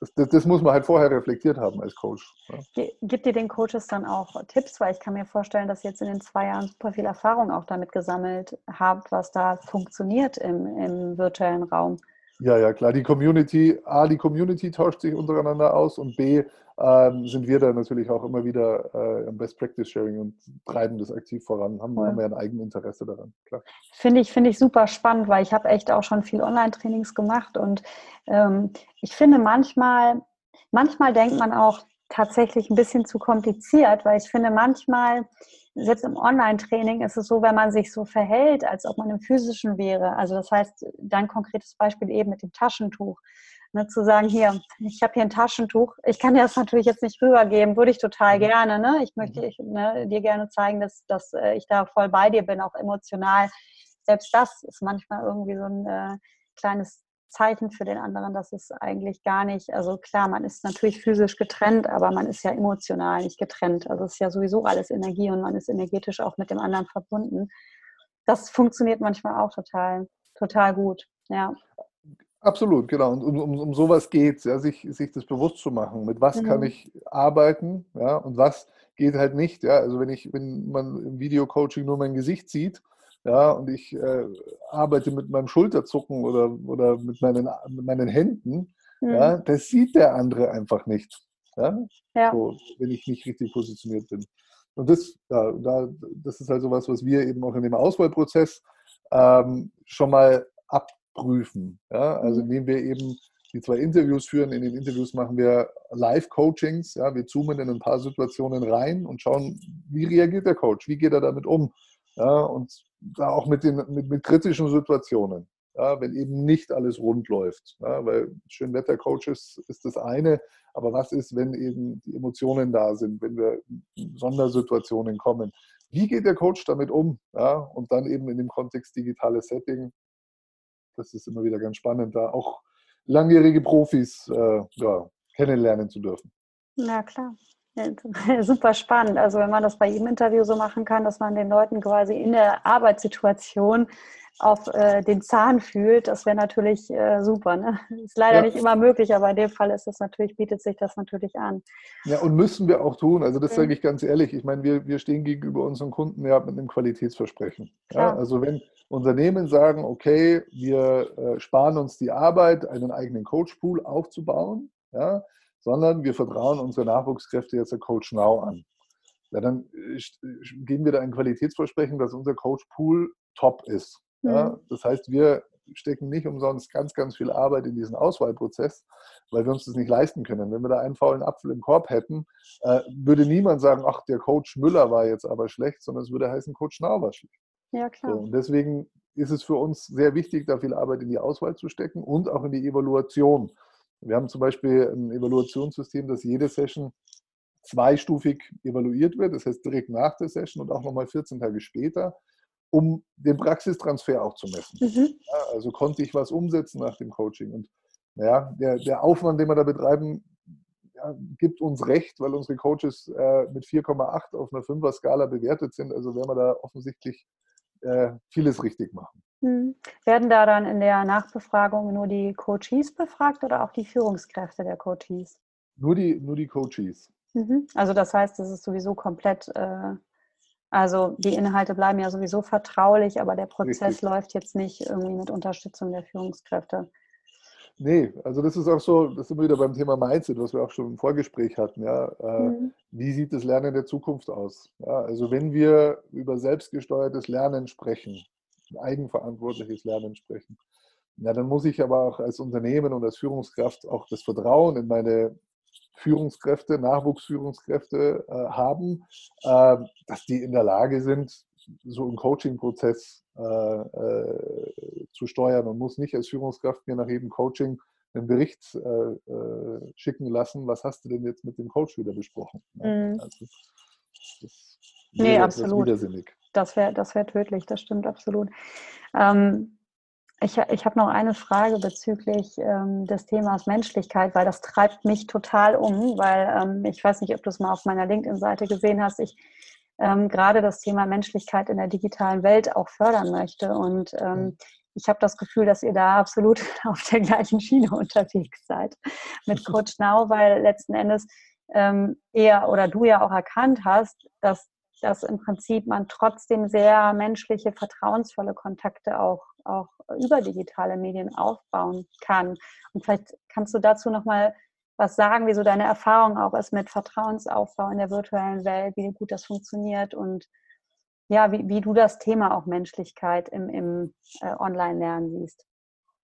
das, das, muss man halt vorher reflektiert haben als Coach. Ja. Gibt ihr den Coaches dann auch Tipps? Weil ich kann mir vorstellen, dass ihr jetzt in den zwei Jahren super viel Erfahrung auch damit gesammelt habt, was da funktioniert im, im virtuellen Raum. Ja, ja, klar. Die Community, A, die Community tauscht sich untereinander aus und B, ähm, sind wir da natürlich auch immer wieder äh, im Best Practice Sharing und treiben das aktiv voran, haben, cool. haben wir ein Eigeninteresse daran. Klar. Finde ich, finde ich super spannend, weil ich habe echt auch schon viel Online-Trainings gemacht und ähm, ich finde manchmal, manchmal denkt man auch tatsächlich ein bisschen zu kompliziert, weil ich finde manchmal selbst im Online-Training ist es so, wenn man sich so verhält, als ob man im physischen wäre. Also das heißt, dein konkretes Beispiel eben mit dem Taschentuch. Ne, zu sagen, hier, ich habe hier ein Taschentuch. Ich kann dir das natürlich jetzt nicht rübergeben, würde ich total mhm. gerne. Ne? Ich möchte mhm. ich, ne, dir gerne zeigen, dass, dass äh, ich da voll bei dir bin, auch emotional. Selbst das ist manchmal irgendwie so ein äh, kleines Zeichen für den anderen, dass es eigentlich gar nicht, also klar, man ist natürlich physisch getrennt, aber man ist ja emotional nicht getrennt. Also es ist ja sowieso alles Energie und man ist energetisch auch mit dem anderen verbunden. Das funktioniert manchmal auch total, total gut. Ja. Absolut, genau. Und um, um, um sowas geht es, ja, sich, sich das bewusst zu machen. Mit was mhm. kann ich arbeiten, ja, und was geht halt nicht. Ja. Also wenn ich, wenn man im Videocoaching nur mein Gesicht sieht, ja, und ich äh, arbeite mit meinem Schulterzucken oder, oder mit, meinen, mit meinen Händen, mhm. ja, das sieht der andere einfach nicht. Ja? ja. So, wenn ich nicht richtig positioniert bin. Und das, ja, da, das ist halt so was, was wir eben auch in dem Auswahlprozess ähm, schon mal abprüfen. Ja? Also mhm. indem wir eben die zwei Interviews führen. In den Interviews machen wir Live-Coachings. Ja? Wir zoomen in ein paar Situationen rein und schauen, wie reagiert der Coach, wie geht er damit um. Ja? Und da auch mit, den, mit, mit kritischen Situationen. Ja, wenn eben nicht alles rund läuft. Ja, weil Schönwettercoaches ist das eine, aber was ist, wenn eben die Emotionen da sind, wenn wir in Sondersituationen kommen? Wie geht der Coach damit um? Ja, und dann eben in dem Kontext digitales Setting. Das ist immer wieder ganz spannend, da auch langjährige Profis äh, ja, kennenlernen zu dürfen. Na klar. Super spannend. Also wenn man das bei jedem Interview so machen kann, dass man den Leuten quasi in der Arbeitssituation auf äh, den Zahn fühlt, das wäre natürlich äh, super. Ne? Ist leider ja. nicht immer möglich, aber in dem Fall ist das natürlich, bietet sich das natürlich an. Ja, und müssen wir auch tun. Also das mhm. sage ich ganz ehrlich. Ich meine, wir, wir stehen gegenüber unseren Kunden ja mit einem Qualitätsversprechen. Ja, also wenn Unternehmen sagen, okay, wir äh, sparen uns die Arbeit, einen eigenen Coachpool aufzubauen, ja, sondern wir vertrauen unsere Nachwuchskräfte jetzt der Coach Now an. Ja, dann äh, geben wir da ein Qualitätsversprechen, dass unser Coachpool top ist. Ja, mhm. das heißt, wir stecken nicht umsonst ganz, ganz viel Arbeit in diesen Auswahlprozess, weil wir uns das nicht leisten können. Wenn wir da einen faulen Apfel im Korb hätten, äh, würde niemand sagen, ach, der Coach Müller war jetzt aber schlecht, sondern es würde heißen, Coach Nau war schlecht. Ja, klar. So, und deswegen ist es für uns sehr wichtig, da viel Arbeit in die Auswahl zu stecken und auch in die Evaluation. Wir haben zum Beispiel ein Evaluationssystem, das jede Session zweistufig evaluiert wird, das heißt direkt nach der Session und auch nochmal 14 Tage später um den Praxistransfer auch zu messen. Mhm. Ja, also konnte ich was umsetzen nach dem Coaching. Und naja, der, der Aufwand, den wir da betreiben, ja, gibt uns recht, weil unsere Coaches äh, mit 4,8 auf einer 5er Skala bewertet sind. Also werden wir da offensichtlich äh, vieles richtig machen. Mhm. Werden da dann in der Nachbefragung nur die Coaches befragt oder auch die Führungskräfte der Coaches? Nur die, nur die Coaches. Mhm. Also das heißt, das ist sowieso komplett äh, also die Inhalte bleiben ja sowieso vertraulich, aber der Prozess Richtig. läuft jetzt nicht irgendwie mit Unterstützung der Führungskräfte. Nee, also das ist auch so, das sind wir wieder beim Thema Mindset, was wir auch schon im Vorgespräch hatten. Ja. Äh, mhm. Wie sieht das Lernen der Zukunft aus? Ja, also wenn wir über selbstgesteuertes Lernen sprechen, eigenverantwortliches Lernen sprechen, ja, dann muss ich aber auch als Unternehmen und als Führungskraft auch das Vertrauen in meine Führungskräfte, Nachwuchsführungskräfte äh, haben, äh, dass die in der Lage sind, so einen Coaching-Prozess äh, äh, zu steuern und muss nicht als Führungskraft mir nach jedem Coaching einen Bericht äh, äh, schicken lassen, was hast du denn jetzt mit dem Coach wieder besprochen? Mhm. Also, das nee, absolut. Das wäre das wär tödlich, das stimmt absolut. Ähm, ich, ich habe noch eine Frage bezüglich ähm, des Themas Menschlichkeit, weil das treibt mich total um, weil ähm, ich weiß nicht, ob du es mal auf meiner LinkedIn-Seite gesehen hast. Ich ähm, gerade das Thema Menschlichkeit in der digitalen Welt auch fördern möchte. Und ähm, mhm. ich habe das Gefühl, dass ihr da absolut auf der gleichen Schiene unterwegs seid mit Coach Now, weil letzten Endes ähm, er oder du ja auch erkannt hast, dass dass im Prinzip man trotzdem sehr menschliche, vertrauensvolle Kontakte auch, auch über digitale Medien aufbauen kann. Und vielleicht kannst du dazu nochmal was sagen, wie so deine Erfahrung auch ist mit Vertrauensaufbau in der virtuellen Welt, wie gut das funktioniert und ja, wie, wie du das Thema auch Menschlichkeit im, im äh, Online-Lernen siehst.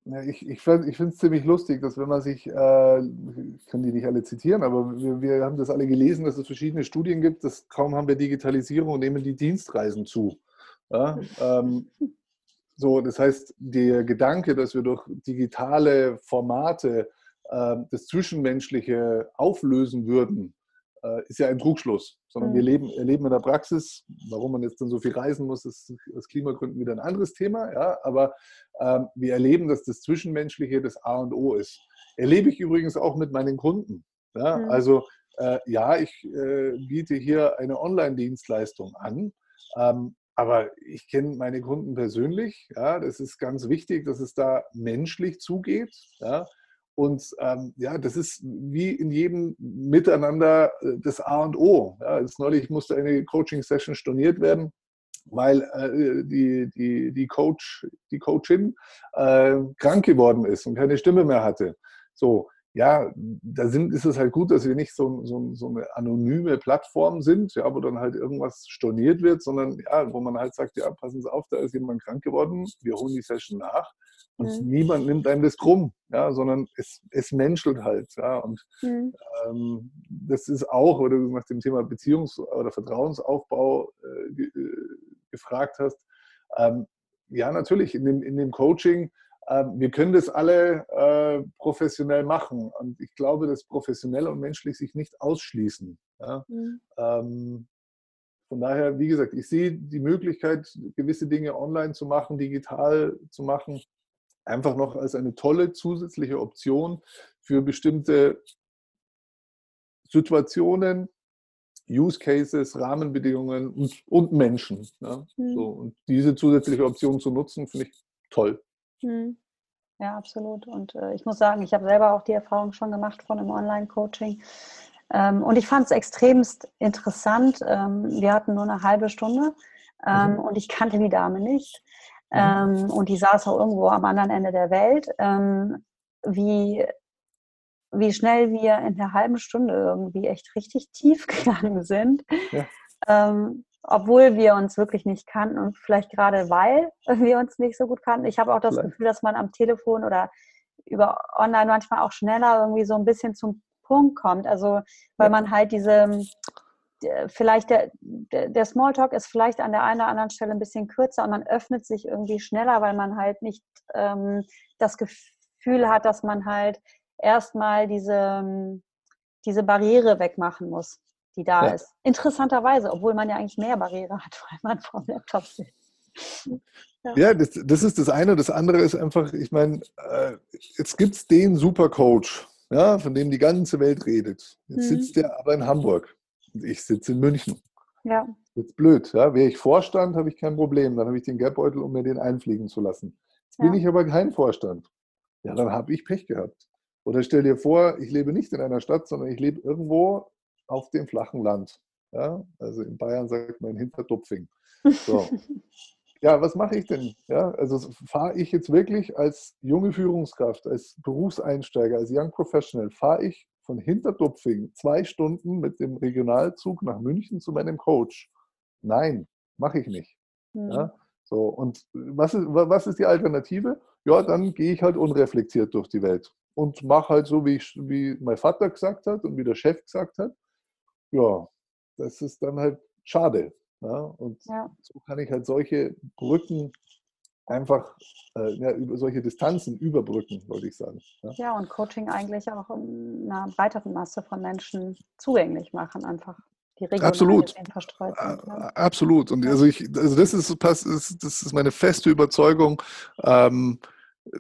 Ja, ich ich, ich finde es ziemlich lustig, dass wenn man sich, äh, ich kann die nicht alle zitieren, aber wir, wir, haben das alle gelesen, dass es verschiedene Studien gibt, dass kaum haben wir Digitalisierung und nehmen die Dienstreisen zu. Ja, ähm, so, das heißt, der Gedanke, dass wir durch digitale Formate äh, das Zwischenmenschliche auflösen würden, ist ja ein Trugschluss, sondern mhm. wir leben, erleben in der Praxis, warum man jetzt dann so viel reisen muss, ist aus Klimagründen wieder ein anderes Thema, ja, aber ähm, wir erleben, dass das Zwischenmenschliche das A und O ist. Erlebe ich übrigens auch mit meinen Kunden. Ja? Mhm. Also äh, ja, ich äh, biete hier eine Online-Dienstleistung an, ähm, aber ich kenne meine Kunden persönlich. Ja, das ist ganz wichtig, dass es da menschlich zugeht. Ja, und ähm, ja, das ist wie in jedem Miteinander äh, das A und O. Ja, jetzt neulich musste eine Coaching-Session storniert werden, weil äh, die, die, die, Coach, die Coachin äh, krank geworden ist und keine Stimme mehr hatte. So, ja, da sind, ist es halt gut, dass wir nicht so, so, so eine anonyme Plattform sind, ja, wo dann halt irgendwas storniert wird, sondern ja, wo man halt sagt, ja, passen Sie auf, da ist jemand krank geworden, wir holen die Session nach und mhm. niemand nimmt einem das krumm, ja, sondern es, es menschelt halt. Ja, und mhm. ähm, das ist auch, oder du nach dem Thema Beziehungs- oder Vertrauensaufbau äh, ge äh, gefragt hast. Ähm, ja, natürlich, in dem, in dem Coaching ähm, wir können das alle äh, professionell machen. Und ich glaube, dass professionell und menschlich sich nicht ausschließen. Ja? Mhm. Ähm, von daher, wie gesagt, ich sehe die Möglichkeit, gewisse Dinge online zu machen, digital zu machen, einfach noch als eine tolle zusätzliche Option für bestimmte Situationen, Use Cases, Rahmenbedingungen und, und Menschen. Ja? Mhm. So, und diese zusätzliche Option zu nutzen, finde ich toll. Mhm. Ja, absolut. Und äh, ich muss sagen, ich habe selber auch die Erfahrung schon gemacht von einem Online-Coaching. Ähm, und ich fand es extremst interessant. Ähm, wir hatten nur eine halbe Stunde ähm, mhm. und ich kannte die Dame nicht. Ähm, und die saß auch irgendwo am anderen Ende der Welt. Ähm, wie, wie schnell wir in der halben Stunde irgendwie echt richtig tief gegangen sind. Ja. Ähm, obwohl wir uns wirklich nicht kannten und vielleicht gerade weil wir uns nicht so gut kannten. Ich habe auch das vielleicht. Gefühl, dass man am Telefon oder über online manchmal auch schneller irgendwie so ein bisschen zum Punkt kommt. Also weil man halt diese, vielleicht der, der Smalltalk ist vielleicht an der einen oder anderen Stelle ein bisschen kürzer und man öffnet sich irgendwie schneller, weil man halt nicht ähm, das Gefühl hat, dass man halt erstmal diese, diese Barriere wegmachen muss die da ja. ist. Interessanterweise, obwohl man ja eigentlich mehr Barriere hat, weil man vor dem Laptop sitzt. Ja, ja das, das, ist das eine. Das andere ist einfach, ich meine, äh, jetzt gibt es den Supercoach, ja, von dem die ganze Welt redet. Jetzt mhm. sitzt der aber in Hamburg ich sitze in München. Ja. Jetzt blöd. Ja. Wäre ich Vorstand, habe ich kein Problem. Dann habe ich den Geldbeutel, um mir den einfliegen zu lassen. Jetzt ja. bin ich aber kein Vorstand. Ja, dann habe ich Pech gehabt. Oder stell dir vor, ich lebe nicht in einer Stadt, sondern ich lebe irgendwo auf dem flachen Land. Ja? Also in Bayern sagt man Hinterdupfing. So. ja, was mache ich denn? Ja, also fahre ich jetzt wirklich als junge Führungskraft, als Berufseinsteiger, als Young Professional, fahre ich von Hinterdupfing zwei Stunden mit dem Regionalzug nach München zu meinem Coach? Nein, mache ich nicht. Mhm. Ja? So, und was ist, was ist die Alternative? Ja, dann gehe ich halt unreflektiert durch die Welt und mache halt so, wie, ich, wie mein Vater gesagt hat und wie der Chef gesagt hat ja, das ist dann halt schade. Ja? Und ja. so kann ich halt solche Brücken einfach äh, ja, über solche Distanzen überbrücken, wollte ich sagen. Ja. ja, und Coaching eigentlich auch einer breiteren Masse von Menschen zugänglich machen, einfach die Absolut. verstreut. Ja. Absolut. Und also ich, also das ist, das ist meine feste Überzeugung. Ähm,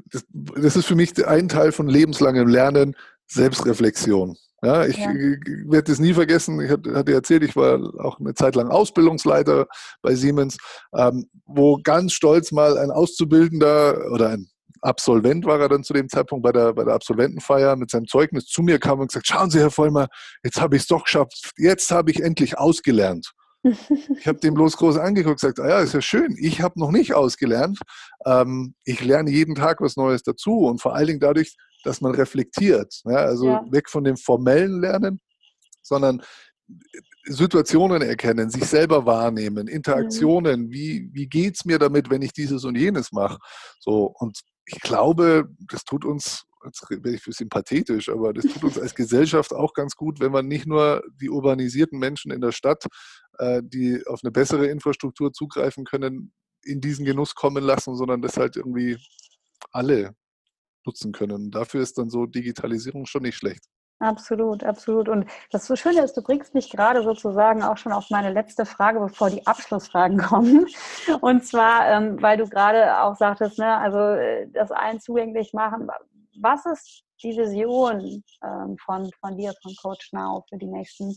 das, das ist für mich ein Teil von lebenslangem Lernen, Selbstreflexion. Ja, ich ja. werde es nie vergessen. Ich hatte erzählt, ich war auch eine Zeit lang Ausbildungsleiter bei Siemens, ähm, wo ganz stolz mal ein Auszubildender oder ein Absolvent war er dann zu dem Zeitpunkt bei der, bei der Absolventenfeier mit seinem Zeugnis zu mir kam und gesagt, schauen Sie, Herr Vollmer, jetzt habe ich es doch geschafft. Jetzt habe ich endlich ausgelernt. ich habe dem bloß groß angeguckt und gesagt, ah ja, ist ja schön, ich habe noch nicht ausgelernt. Ähm, ich lerne jeden Tag was Neues dazu und vor allen Dingen dadurch, dass man reflektiert. Ja, also ja. weg von dem formellen Lernen, sondern Situationen erkennen, sich selber wahrnehmen, Interaktionen, mhm. wie, wie geht es mir damit, wenn ich dieses und jenes mache. So, und ich glaube, das tut uns, jetzt werde ich ein bisschen pathetisch, aber das tut uns als Gesellschaft auch ganz gut, wenn man nicht nur die urbanisierten Menschen in der Stadt, äh, die auf eine bessere Infrastruktur zugreifen können, in diesen Genuss kommen lassen, sondern das halt irgendwie alle nutzen können. Dafür ist dann so Digitalisierung schon nicht schlecht. Absolut, absolut. Und das so Schöne ist, du bringst mich gerade sozusagen auch schon auf meine letzte Frage, bevor die Abschlussfragen kommen. Und zwar, ähm, weil du gerade auch sagtest, ne, also äh, das allen zugänglich machen. Was ist die Vision ähm, von, von dir, von Coach Now für die nächsten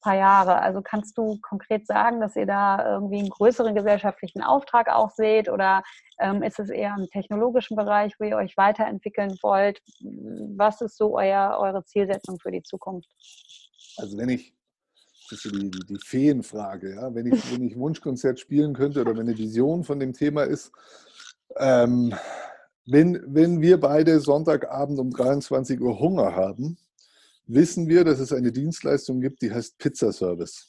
paar Jahre. Also kannst du konkret sagen, dass ihr da irgendwie einen größeren gesellschaftlichen Auftrag auch seht oder ähm, ist es eher im technologischen Bereich, wo ihr euch weiterentwickeln wollt? Was ist so euer, eure Zielsetzung für die Zukunft? Also wenn ich das ist die, die, die Feenfrage. Ja? Wenn, ich, wenn ich Wunschkonzert spielen könnte oder wenn eine Vision von dem Thema ist, ähm, wenn, wenn wir beide Sonntagabend um 23 Uhr Hunger haben, wissen wir, dass es eine Dienstleistung gibt, die heißt Pizzaservice.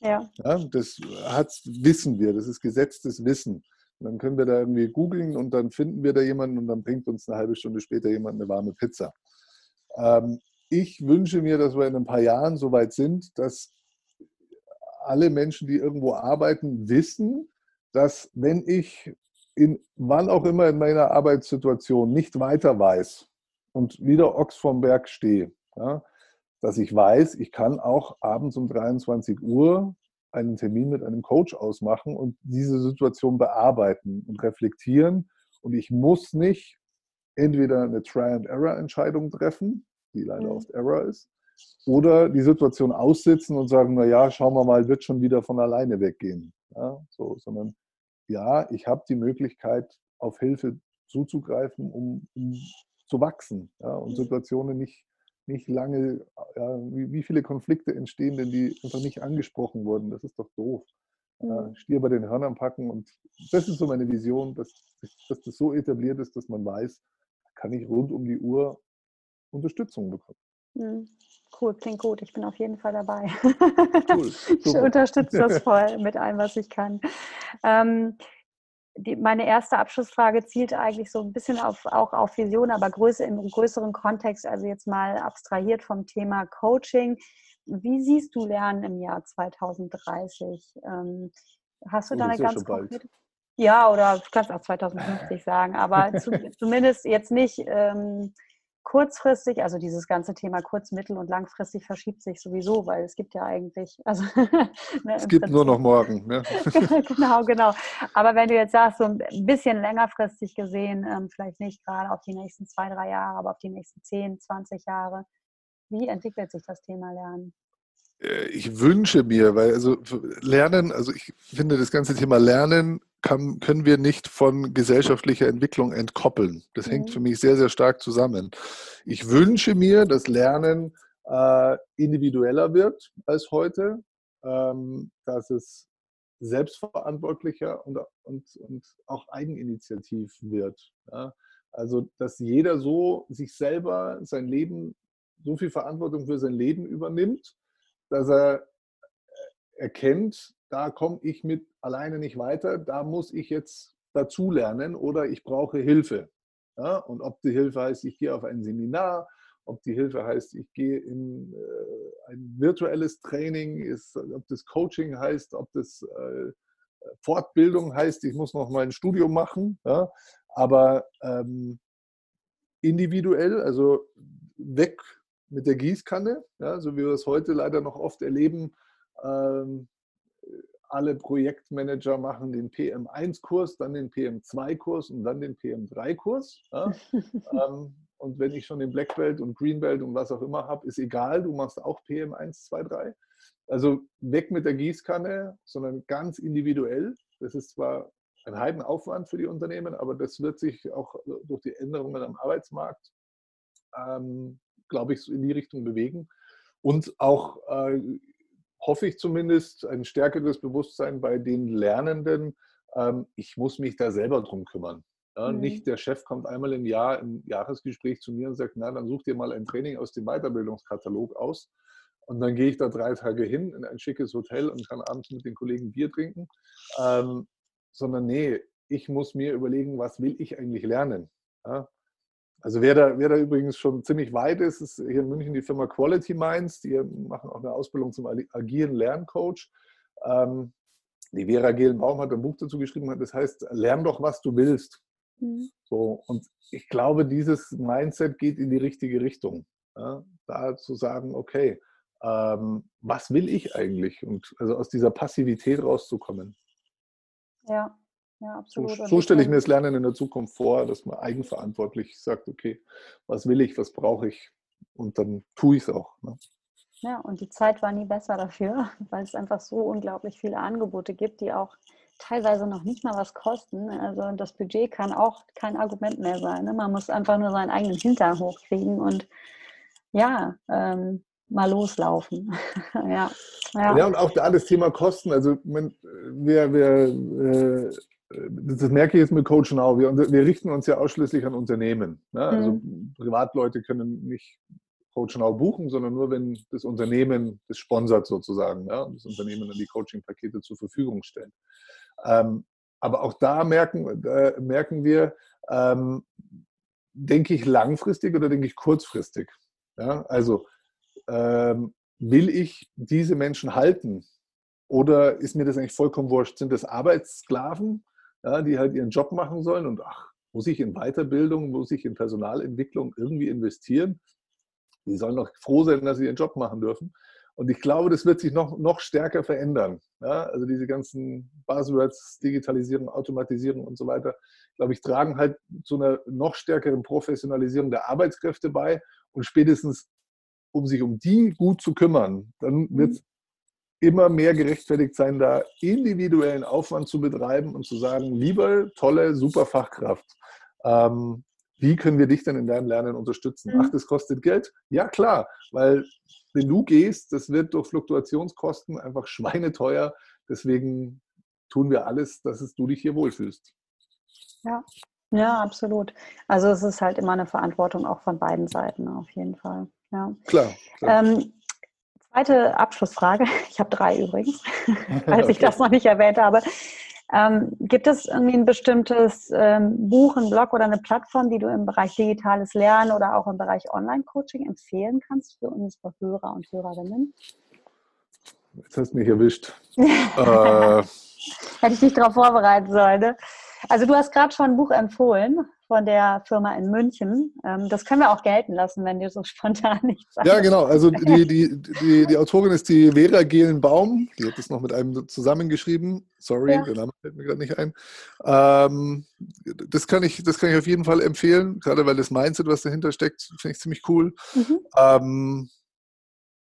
Ja. ja. Das hat, wissen wir, das ist gesetztes Wissen. Und dann können wir da irgendwie googeln und dann finden wir da jemanden und dann bringt uns eine halbe Stunde später jemand eine warme Pizza. Ähm, ich wünsche mir, dass wir in ein paar Jahren so weit sind, dass alle Menschen, die irgendwo arbeiten, wissen, dass wenn ich in wann auch immer in meiner Arbeitssituation nicht weiter weiß und wieder Ochs vom Berg stehe, ja, dass ich weiß, ich kann auch abends um 23 Uhr einen Termin mit einem Coach ausmachen und diese Situation bearbeiten und reflektieren. Und ich muss nicht entweder eine Try-and-Error-Entscheidung treffen, die leider mhm. oft Error ist, oder die Situation aussitzen und sagen, na ja, schauen wir mal, wird schon wieder von alleine weggehen. Ja, so, sondern ja, ich habe die Möglichkeit, auf Hilfe zuzugreifen, um, um zu wachsen ja, und mhm. Situationen nicht, nicht lange, ja, wie, wie, viele Konflikte entstehen denn, die einfach nicht angesprochen wurden? Das ist doch doof. Mhm. Stier bei den Hörnern packen und das ist so meine Vision, dass, dass das so etabliert ist, dass man weiß, kann ich rund um die Uhr Unterstützung bekommen. Mhm. Cool, klingt gut. Ich bin auf jeden Fall dabei. Cool. ich unterstütze das voll mit allem, was ich kann. Ähm, die, meine erste Abschlussfrage zielt eigentlich so ein bisschen auf, auch auf Vision, aber Größe im größeren Kontext, also jetzt mal abstrahiert vom Thema Coaching. Wie siehst du Lernen im Jahr 2030? Ähm, hast du oh, da eine ganz konkrete? Ja, oder kannst auch 2050 sagen, aber zu, zumindest jetzt nicht ähm, kurzfristig, also dieses ganze Thema kurz-, mittel- und langfristig verschiebt sich sowieso, weil es gibt ja eigentlich, also ne, es gibt Prinzip, nur noch morgen. Ne? genau, genau. Aber wenn du jetzt sagst, so ein bisschen längerfristig gesehen, ähm, vielleicht nicht gerade auf die nächsten zwei, drei Jahre, aber auf die nächsten 10, 20 Jahre, wie entwickelt sich das Thema Lernen? Äh, ich wünsche mir, weil also Lernen, also ich finde das ganze Thema Lernen kann, können wir nicht von gesellschaftlicher Entwicklung entkoppeln. Das mhm. hängt für mich sehr, sehr stark zusammen. Ich wünsche mir, dass Lernen äh, individueller wird als heute, ähm, dass es selbstverantwortlicher und, und, und auch eigeninitiativ wird. Ja? Also, dass jeder so sich selber sein Leben, so viel Verantwortung für sein Leben übernimmt, dass er äh, erkennt, da komme ich mit alleine nicht weiter, da muss ich jetzt dazulernen oder ich brauche Hilfe. Ja, und ob die Hilfe heißt, ich gehe auf ein Seminar, ob die Hilfe heißt, ich gehe in äh, ein virtuelles Training, ist, ob das Coaching heißt, ob das äh, Fortbildung heißt, ich muss noch mal ein Studium machen. Ja, aber ähm, individuell, also weg mit der Gießkanne, ja, so wie wir es heute leider noch oft erleben. Ähm, alle Projektmanager machen den PM1-Kurs, dann den PM2-Kurs und dann den PM3-Kurs. Ja. ähm, und wenn ich schon den Black Belt und Green Belt und was auch immer habe, ist egal, du machst auch PM1, 2, 3. Also weg mit der Gießkanne, sondern ganz individuell. Das ist zwar ein Heidenaufwand für die Unternehmen, aber das wird sich auch durch die Änderungen am Arbeitsmarkt ähm, glaube ich, in die Richtung bewegen. Und auch, äh, hoffe ich zumindest, ein stärkeres Bewusstsein bei den Lernenden, ähm, ich muss mich da selber drum kümmern. Ja, mhm. Nicht der Chef kommt einmal im Jahr im Jahresgespräch zu mir und sagt, na, dann such dir mal ein Training aus dem Weiterbildungskatalog aus. Und dann gehe ich da drei Tage hin in ein schickes Hotel und kann abends mit den Kollegen Bier trinken. Ähm, sondern nee, ich muss mir überlegen, was will ich eigentlich lernen? Ja? Also wer da, wer da übrigens schon ziemlich weit ist, ist hier in München die Firma Quality Minds. Die machen auch eine Ausbildung zum agilen Lerncoach. Ähm, die Vera Gehlenbaum hat ein Buch dazu geschrieben, das heißt, lern doch, was du willst. Mhm. So, und ich glaube, dieses Mindset geht in die richtige Richtung. Ja, da zu sagen, okay, ähm, was will ich eigentlich? Und also aus dieser Passivität rauszukommen. Ja, ja, absolut. So, so stelle ich mir das Lernen in der Zukunft vor, dass man eigenverantwortlich sagt, okay, was will ich, was brauche ich und dann tue ich es auch. Ne? Ja, und die Zeit war nie besser dafür, weil es einfach so unglaublich viele Angebote gibt, die auch teilweise noch nicht mal was kosten. Also das Budget kann auch kein Argument mehr sein. Ne? Man muss einfach nur seinen eigenen Hintern hochkriegen und ja, ähm, mal loslaufen. ja. ja. Ja, und auch da das Thema Kosten. Also wir, wir, äh, das merke ich jetzt mit Coach Now. Wir, wir richten uns ja ausschließlich an Unternehmen. Ne? Also mhm. Privatleute können nicht Coach Now buchen, sondern nur, wenn das Unternehmen das sponsert sozusagen. Und das Unternehmen dann die Coaching-Pakete zur Verfügung stellt. Ähm, aber auch da merken, äh, merken wir, ähm, denke ich langfristig oder denke ich kurzfristig? Ja? Also ähm, will ich diese Menschen halten? Oder ist mir das eigentlich vollkommen wurscht? Sind das Arbeitssklaven, ja, die halt ihren Job machen sollen und ach, muss ich in Weiterbildung, muss ich in Personalentwicklung irgendwie investieren? Die sollen doch froh sein, dass sie ihren Job machen dürfen. Und ich glaube, das wird sich noch, noch stärker verändern. Ja, also diese ganzen Buzzwords, Digitalisierung, Automatisierung und so weiter, glaube ich, tragen halt zu einer noch stärkeren Professionalisierung der Arbeitskräfte bei. Und spätestens, um sich um die gut zu kümmern, dann wird es mhm. Immer mehr gerechtfertigt sein, da individuellen Aufwand zu betreiben und zu sagen, lieber tolle, super Fachkraft, ähm, wie können wir dich denn in deinem Lernen unterstützen? Mhm. Ach, das kostet Geld? Ja, klar, weil wenn du gehst, das wird durch Fluktuationskosten einfach schweineteuer. Deswegen tun wir alles, dass es, du dich hier wohlfühlst. Ja. ja, absolut. Also es ist halt immer eine Verantwortung auch von beiden Seiten auf jeden Fall. Ja. Klar. klar. Ähm, zweite Abschlussfrage. Ich habe drei übrigens, falls okay. ich das noch nicht erwähnt habe. Ähm, gibt es irgendwie ein bestimmtes ähm, Buch, ein Blog oder eine Plattform, die du im Bereich digitales Lernen oder auch im Bereich Online-Coaching empfehlen kannst für unsere Hörer und Hörerinnen? Jetzt hast du mich erwischt. äh, Hätte ich dich darauf vorbereiten sollen. Ne? Also du hast gerade schon ein Buch empfohlen von der Firma in München. Ähm, das können wir auch gelten lassen, wenn dir so spontan nichts sagt. Ja, genau. Also die, die, die, die Autorin ist die Vera Gehlenbaum. Die hat das noch mit einem zusammengeschrieben. Sorry, ja. der Name fällt mir gerade nicht ein. Ähm, das, kann ich, das kann ich auf jeden Fall empfehlen, gerade weil das Mindset, was dahinter steckt, finde ich ziemlich cool. Mhm. Ähm,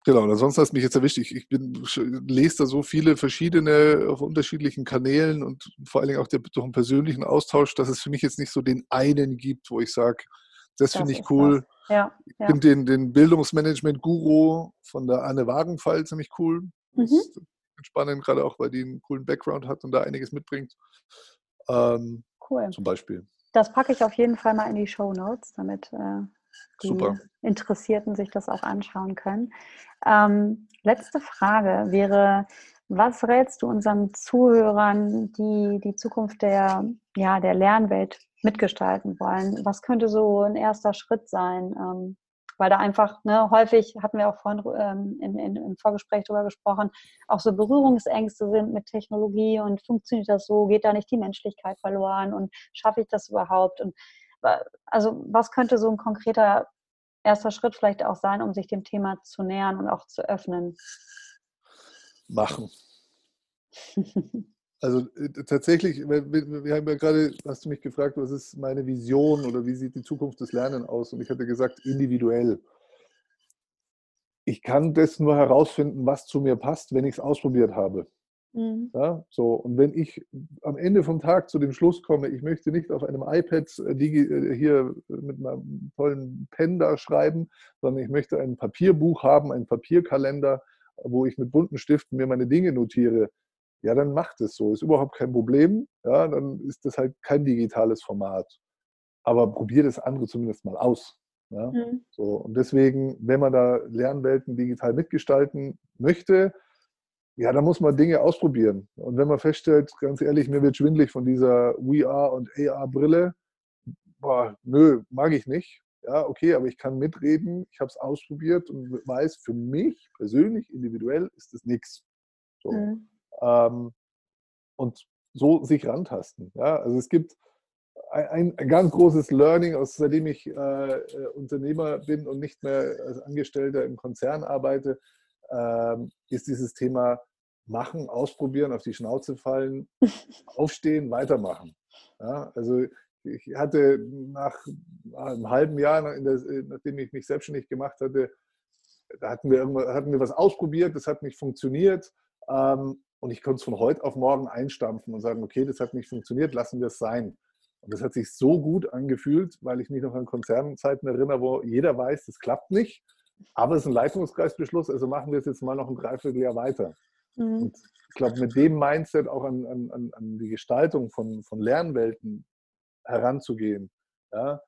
Genau, und ansonsten hast du mich jetzt erwischt. Ich, ich bin, lese da so viele verschiedene auf unterschiedlichen Kanälen und vor allen Dingen auch der, durch einen persönlichen Austausch, dass es für mich jetzt nicht so den einen gibt, wo ich sage, das, das finde ich cool. Ja, ich ja. finde den, den Bildungsmanagement-Guru von der Anne Wagenfall ziemlich cool. Mhm. spannend, gerade auch, weil die einen coolen Background hat und da einiges mitbringt. Ähm, cool. Zum Beispiel. Das packe ich auf jeden Fall mal in die Show Notes, damit äh, die Super. Interessierten sich das auch anschauen können. Ähm, letzte Frage wäre, was rätst du unseren Zuhörern, die die Zukunft der, ja, der Lernwelt mitgestalten wollen? Was könnte so ein erster Schritt sein? Ähm, weil da einfach, ne, häufig hatten wir auch vorhin ähm, in, in, im Vorgespräch darüber gesprochen, auch so Berührungsängste sind mit Technologie und funktioniert das so? Geht da nicht die Menschlichkeit verloren und schaffe ich das überhaupt? Und also was könnte so ein konkreter erster Schritt vielleicht auch sein, um sich dem Thema zu nähern und auch zu öffnen? Machen. Also äh, tatsächlich, wir haben ja gerade, hast du mich gefragt, was ist meine Vision oder wie sieht die Zukunft des Lernens aus? Und ich hatte gesagt, individuell. Ich kann das nur herausfinden, was zu mir passt, wenn ich es ausprobiert habe. Mhm. Ja, so, und wenn ich am Ende vom Tag zu dem Schluss komme, ich möchte nicht auf einem iPad äh, äh, hier mit einem tollen Pen da schreiben, sondern ich möchte ein Papierbuch haben, einen Papierkalender, wo ich mit bunten Stiften mir meine Dinge notiere, ja, dann macht es so. Ist überhaupt kein Problem. Ja, dann ist das halt kein digitales Format. Aber probier das andere zumindest mal aus. Ja? Mhm. So, und deswegen, wenn man da Lernwelten digital mitgestalten möchte, ja, da muss man Dinge ausprobieren. Und wenn man feststellt, ganz ehrlich, mir wird schwindlig von dieser VR- und AR-Brille, boah, nö, mag ich nicht. Ja, okay, aber ich kann mitreden, ich habe es ausprobiert und weiß, für mich persönlich, individuell ist es nichts. So. Mhm. Ähm, und so sich rantasten. Ja? Also es gibt ein, ein, ganz großes Learning, aus, seitdem ich äh, äh Unternehmer bin und nicht mehr als Angestellter im Konzern arbeite, ist dieses Thema machen, ausprobieren, auf die Schnauze fallen, aufstehen, weitermachen. Ja, also ich hatte nach einem halben Jahr, nachdem ich mich selbstständig gemacht hatte, da hatten wir, hatten wir was ausprobiert, das hat nicht funktioniert. Ähm, und ich konnte es von heute auf morgen einstampfen und sagen, okay, das hat nicht funktioniert, lassen wir es sein. Und das hat sich so gut angefühlt, weil ich mich noch an Konzernzeiten erinnere, wo jeder weiß, das klappt nicht. Aber es ist ein Leitungskreisbeschluss, also machen wir es jetzt mal noch ein Dreivierteljahr weiter. Mhm. Und ich glaube, mit dem Mindset auch an, an, an die Gestaltung von, von Lernwelten heranzugehen. Ja,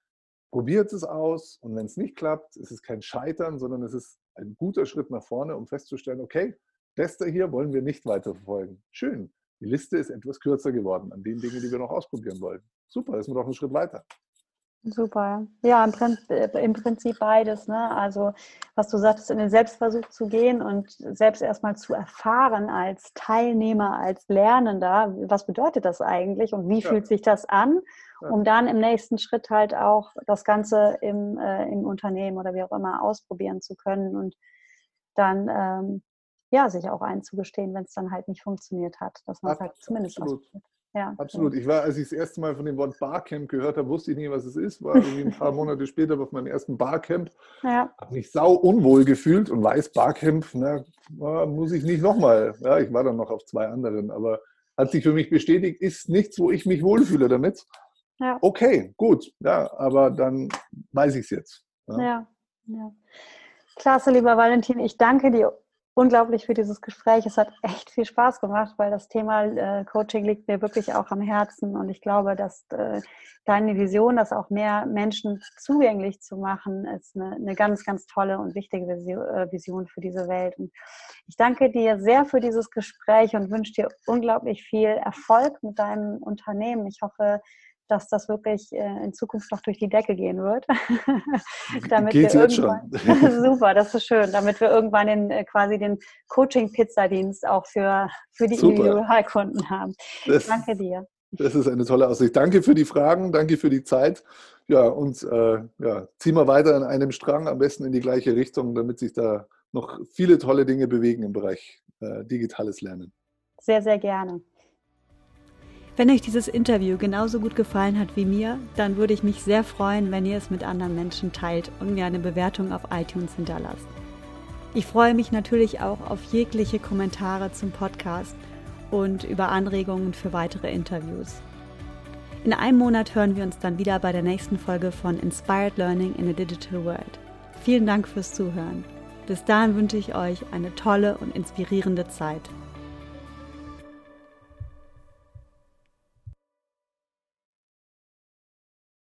probiert es aus und wenn es nicht klappt, ist es kein Scheitern, sondern es ist ein guter Schritt nach vorne, um festzustellen, okay, Tester hier wollen wir nicht weiterverfolgen. Schön. Die Liste ist etwas kürzer geworden an den Dingen, die wir noch ausprobieren wollen. Super, ist mir doch einen Schritt weiter. Super. Ja, im Prinzip, äh, im Prinzip beides. Ne? Also, was du sagtest, in den Selbstversuch zu gehen und selbst erstmal zu erfahren als Teilnehmer, als Lernender, was bedeutet das eigentlich und wie ja. fühlt sich das an, um dann im nächsten Schritt halt auch das Ganze im, äh, im Unternehmen oder wie auch immer ausprobieren zu können und dann ähm, ja, sich auch einzugestehen, wenn es dann halt nicht funktioniert hat, dass man es halt zumindest ausprobiert. Ja, Absolut. Ich war, als ich das erste Mal von dem Wort Barcamp gehört habe, wusste ich nicht, was es ist. War irgendwie ein paar Monate später auf meinem ersten Barcamp. Ja. Habe mich sau unwohl gefühlt und weiß, Barcamp, na, muss ich nicht nochmal. Ja, ich war dann noch auf zwei anderen, aber hat sich für mich bestätigt, ist nichts, wo ich mich wohlfühle damit. Ja. Okay, gut. Ja, aber dann weiß ich es jetzt. Ja. ja, ja. Klasse, lieber Valentin. Ich danke dir unglaublich für dieses Gespräch. Es hat echt viel Spaß gemacht, weil das Thema äh, Coaching liegt mir wirklich auch am Herzen und ich glaube, dass äh, deine Vision, das auch mehr Menschen zugänglich zu machen, ist eine, eine ganz, ganz tolle und wichtige äh, Vision für diese Welt. Und ich danke dir sehr für dieses Gespräch und wünsche dir unglaublich viel Erfolg mit deinem Unternehmen. Ich hoffe, dass das wirklich äh, in Zukunft noch durch die Decke gehen wird. damit Geht wir irgendwann, super, das ist schön, damit wir irgendwann den, äh, quasi den Coaching-Pizza-Dienst auch für, für die Individualkunden haben. Das, danke dir. Das ist eine tolle Aussicht. Danke für die Fragen, danke für die Zeit. Ja, und äh, ja, ziehen wir weiter an einem Strang, am besten in die gleiche Richtung, damit sich da noch viele tolle Dinge bewegen im Bereich äh, digitales Lernen. Sehr, sehr gerne. Wenn euch dieses Interview genauso gut gefallen hat wie mir, dann würde ich mich sehr freuen, wenn ihr es mit anderen Menschen teilt und mir eine Bewertung auf iTunes hinterlasst. Ich freue mich natürlich auch auf jegliche Kommentare zum Podcast und über Anregungen für weitere Interviews. In einem Monat hören wir uns dann wieder bei der nächsten Folge von Inspired Learning in a Digital World. Vielen Dank fürs Zuhören. Bis dahin wünsche ich euch eine tolle und inspirierende Zeit.